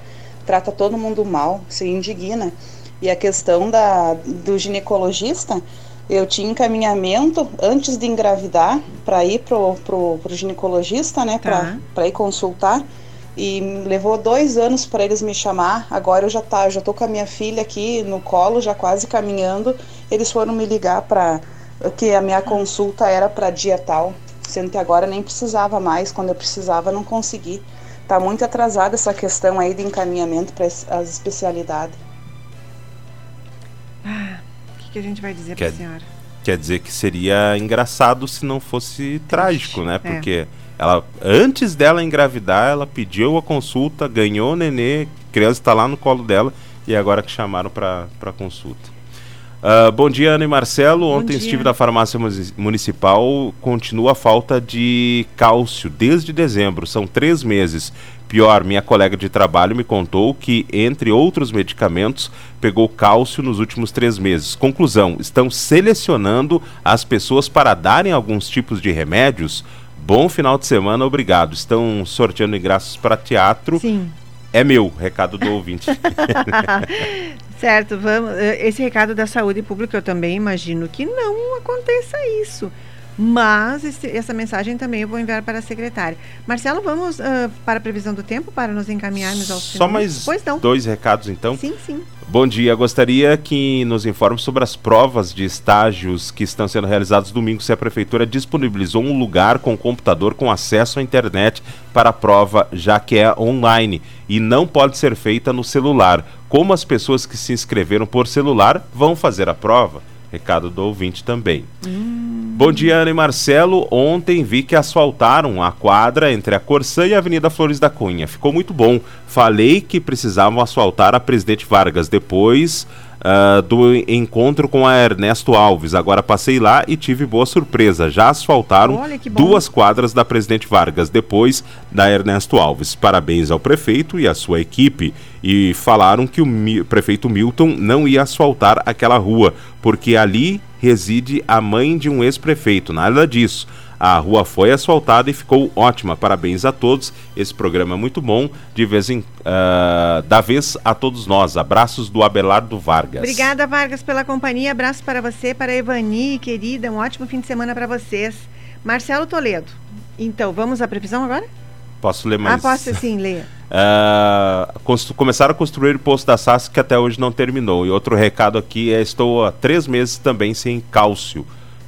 trata todo mundo mal, se indigna. E a questão da, do ginecologista, eu tinha encaminhamento antes de engravidar para ir pro, pro, pro ginecologista, né, Tá. para ir consultar. E levou dois anos para eles me chamar. Agora eu já tá, já tô com a minha filha aqui no colo, já quase caminhando. Eles foram me ligar para que a minha consulta era para dia tal, sendo que agora nem precisava mais. Quando eu precisava, não consegui. Tá muito atrasada essa questão aí de encaminhamento para as especialidades. Ah, o que, que a gente vai dizer Quer- para a senhora? Quer dizer que seria engraçado se não fosse trágico, né? É. Porque ela, antes dela engravidar, ela pediu a consulta, ganhou o nenê, a criança está lá no colo dela e agora que chamaram para consulta. Ah, bom dia, Ana e Marcelo. Ontem dia. estive na farmácia munici- municipal. Continua a falta de cálcio desde dezembro. São três meses. Pior, minha colega de trabalho me contou que, entre outros medicamentos, pegou cálcio nos últimos três meses. Conclusão: estão selecionando as pessoas para darem alguns tipos de remédios. Bom final de semana, obrigado. Estão sorteando ingressos para teatro. Sim. É meu, recado do ouvinte. certo, vamos. eh, Esse recado da saúde pública eu também imagino que não aconteça isso. Mas esse- essa mensagem também eu vou enviar para a secretária. Marcelo, vamos ah, para a previsão do tempo para nos encaminharmos ao Só mais dois recados, então. Sim, sim. Bom dia, gostaria que nos informe sobre as provas de estágios que estão sendo realizados domingo, se a prefeitura disponibilizou um lugar com computador com acesso à internet para a prova, já que é online e não pode ser feita no celular. Como as pessoas que se inscreveram por celular vão fazer a prova? Recado do ouvinte também. Bom dia, Ana e Marcelo. Ontem vi que asfaltaram a quadra entre a Corsã e a Avenida Flores da Cunha. Ficou muito bom. Falei que precisavam asfaltar a Presidente Vargas depois ah, do encontro com a Ernesto Alves. Agora passei lá e tive boa surpresa. Já asfaltaram duas quadras da Presidente Vargas depois da Ernesto Alves. Parabéns ao prefeito e à sua equipe. E falaram que o Mi- prefeito Milton não ia asfaltar aquela rua, porque ali reside a mãe de um ex-prefeito. Nada disso. A rua foi asfaltada e ficou ótima. Parabéns a todos. Esse programa é muito bom. De vez em ah, da vez a todos nós. Abraços do Abelardo Vargas. Obrigada, Vargas, pela companhia. Abraço para você, para a Evani, querida. Um ótimo fim de semana para vocês. Marcelo Toledo. Então, vamos à previsão agora? Posso ler mais? Ah, posso sim, leia. Ah, constru- começaram a construir o poço da SAS que até hoje não terminou. E outro recado aqui é: estou há três meses também sem cálcio.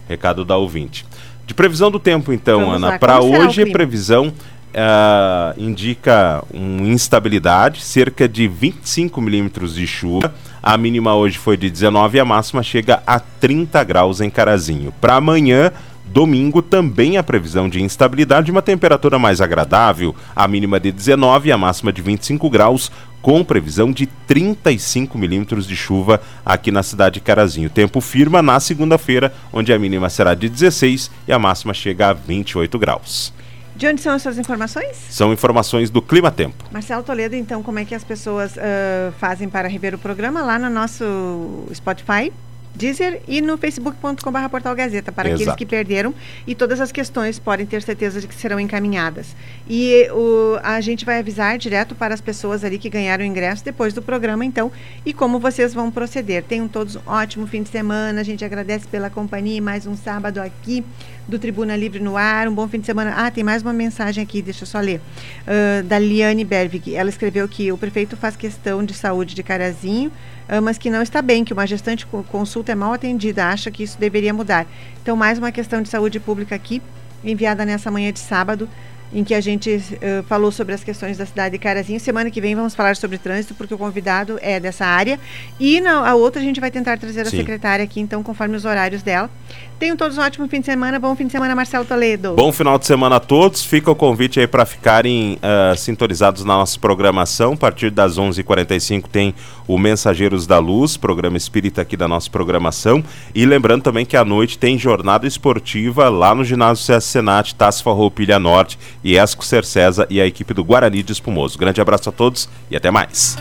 Recado da ouvinte. De previsão do tempo, então, Vamos Ana. Para hoje, a previsão ah, indica uma instabilidade, cerca de 25 milímetros de chuva. A mínima hoje foi de 19 e a máxima chega a 30 graus em Carazinho. Para amanhã, Domingo também a previsão de instabilidade, uma temperatura mais agradável, a mínima de 19 e a máxima de 25 graus, com previsão de 35 milímetros de chuva aqui na cidade de Carazinho. Tempo firma na segunda-feira, onde a mínima será de 16 e a máxima chega a 28 graus. De onde são essas informações? São informações do Clima Tempo. Marcelo Toledo, então, como é que as pessoas ah, fazem para rever o programa lá no nosso Spotify, Deezer e no facebook.com.br Portal Gazeta, para aqueles Exato. que perderam. E todas as questões podem ter certeza de que serão encaminhadas. E o, a gente vai avisar direto para as pessoas ali que ganharam o ingresso depois do programa, então, e como vocês vão proceder. Tenham todos um ótimo fim de semana. A gente agradece pela companhia mais um sábado aqui do Tribuna Livre no ar. Um bom fim de semana. Ah, tem mais uma mensagem aqui, deixa eu só ler. Ah, da Liane Bervig. Ela escreveu que o prefeito faz questão de saúde de Carazinho, mas que não está bem, que uma gestante consulta é mal atendida, acha que isso deveria mudar. Então, mais uma questão de saúde pública aqui, enviada nessa manhã de sábado, em que a gente eh, falou sobre as questões da cidade de Carazinho. Semana que vem vamos falar sobre trânsito, porque o convidado é dessa área. E na a outra a gente vai tentar trazer a Sim. secretária aqui, então, conforme os horários dela. Tenham todos um ótimo fim de semana. Bom fim de semana, Marcelo Toledo. Bom final de semana a todos. Fica o convite aí para ficarem ah, sintonizados na nossa programação. A partir das 11h45 tem o Mensageiros da Luz, programa espírita aqui da nossa programação. E lembrando também que à noite tem jornada esportiva lá no ginásio CS Senat, Taça Farroupilha Norte e Esco Cercesa e a equipe do Guarani de Espumoso. Grande abraço a todos e até mais.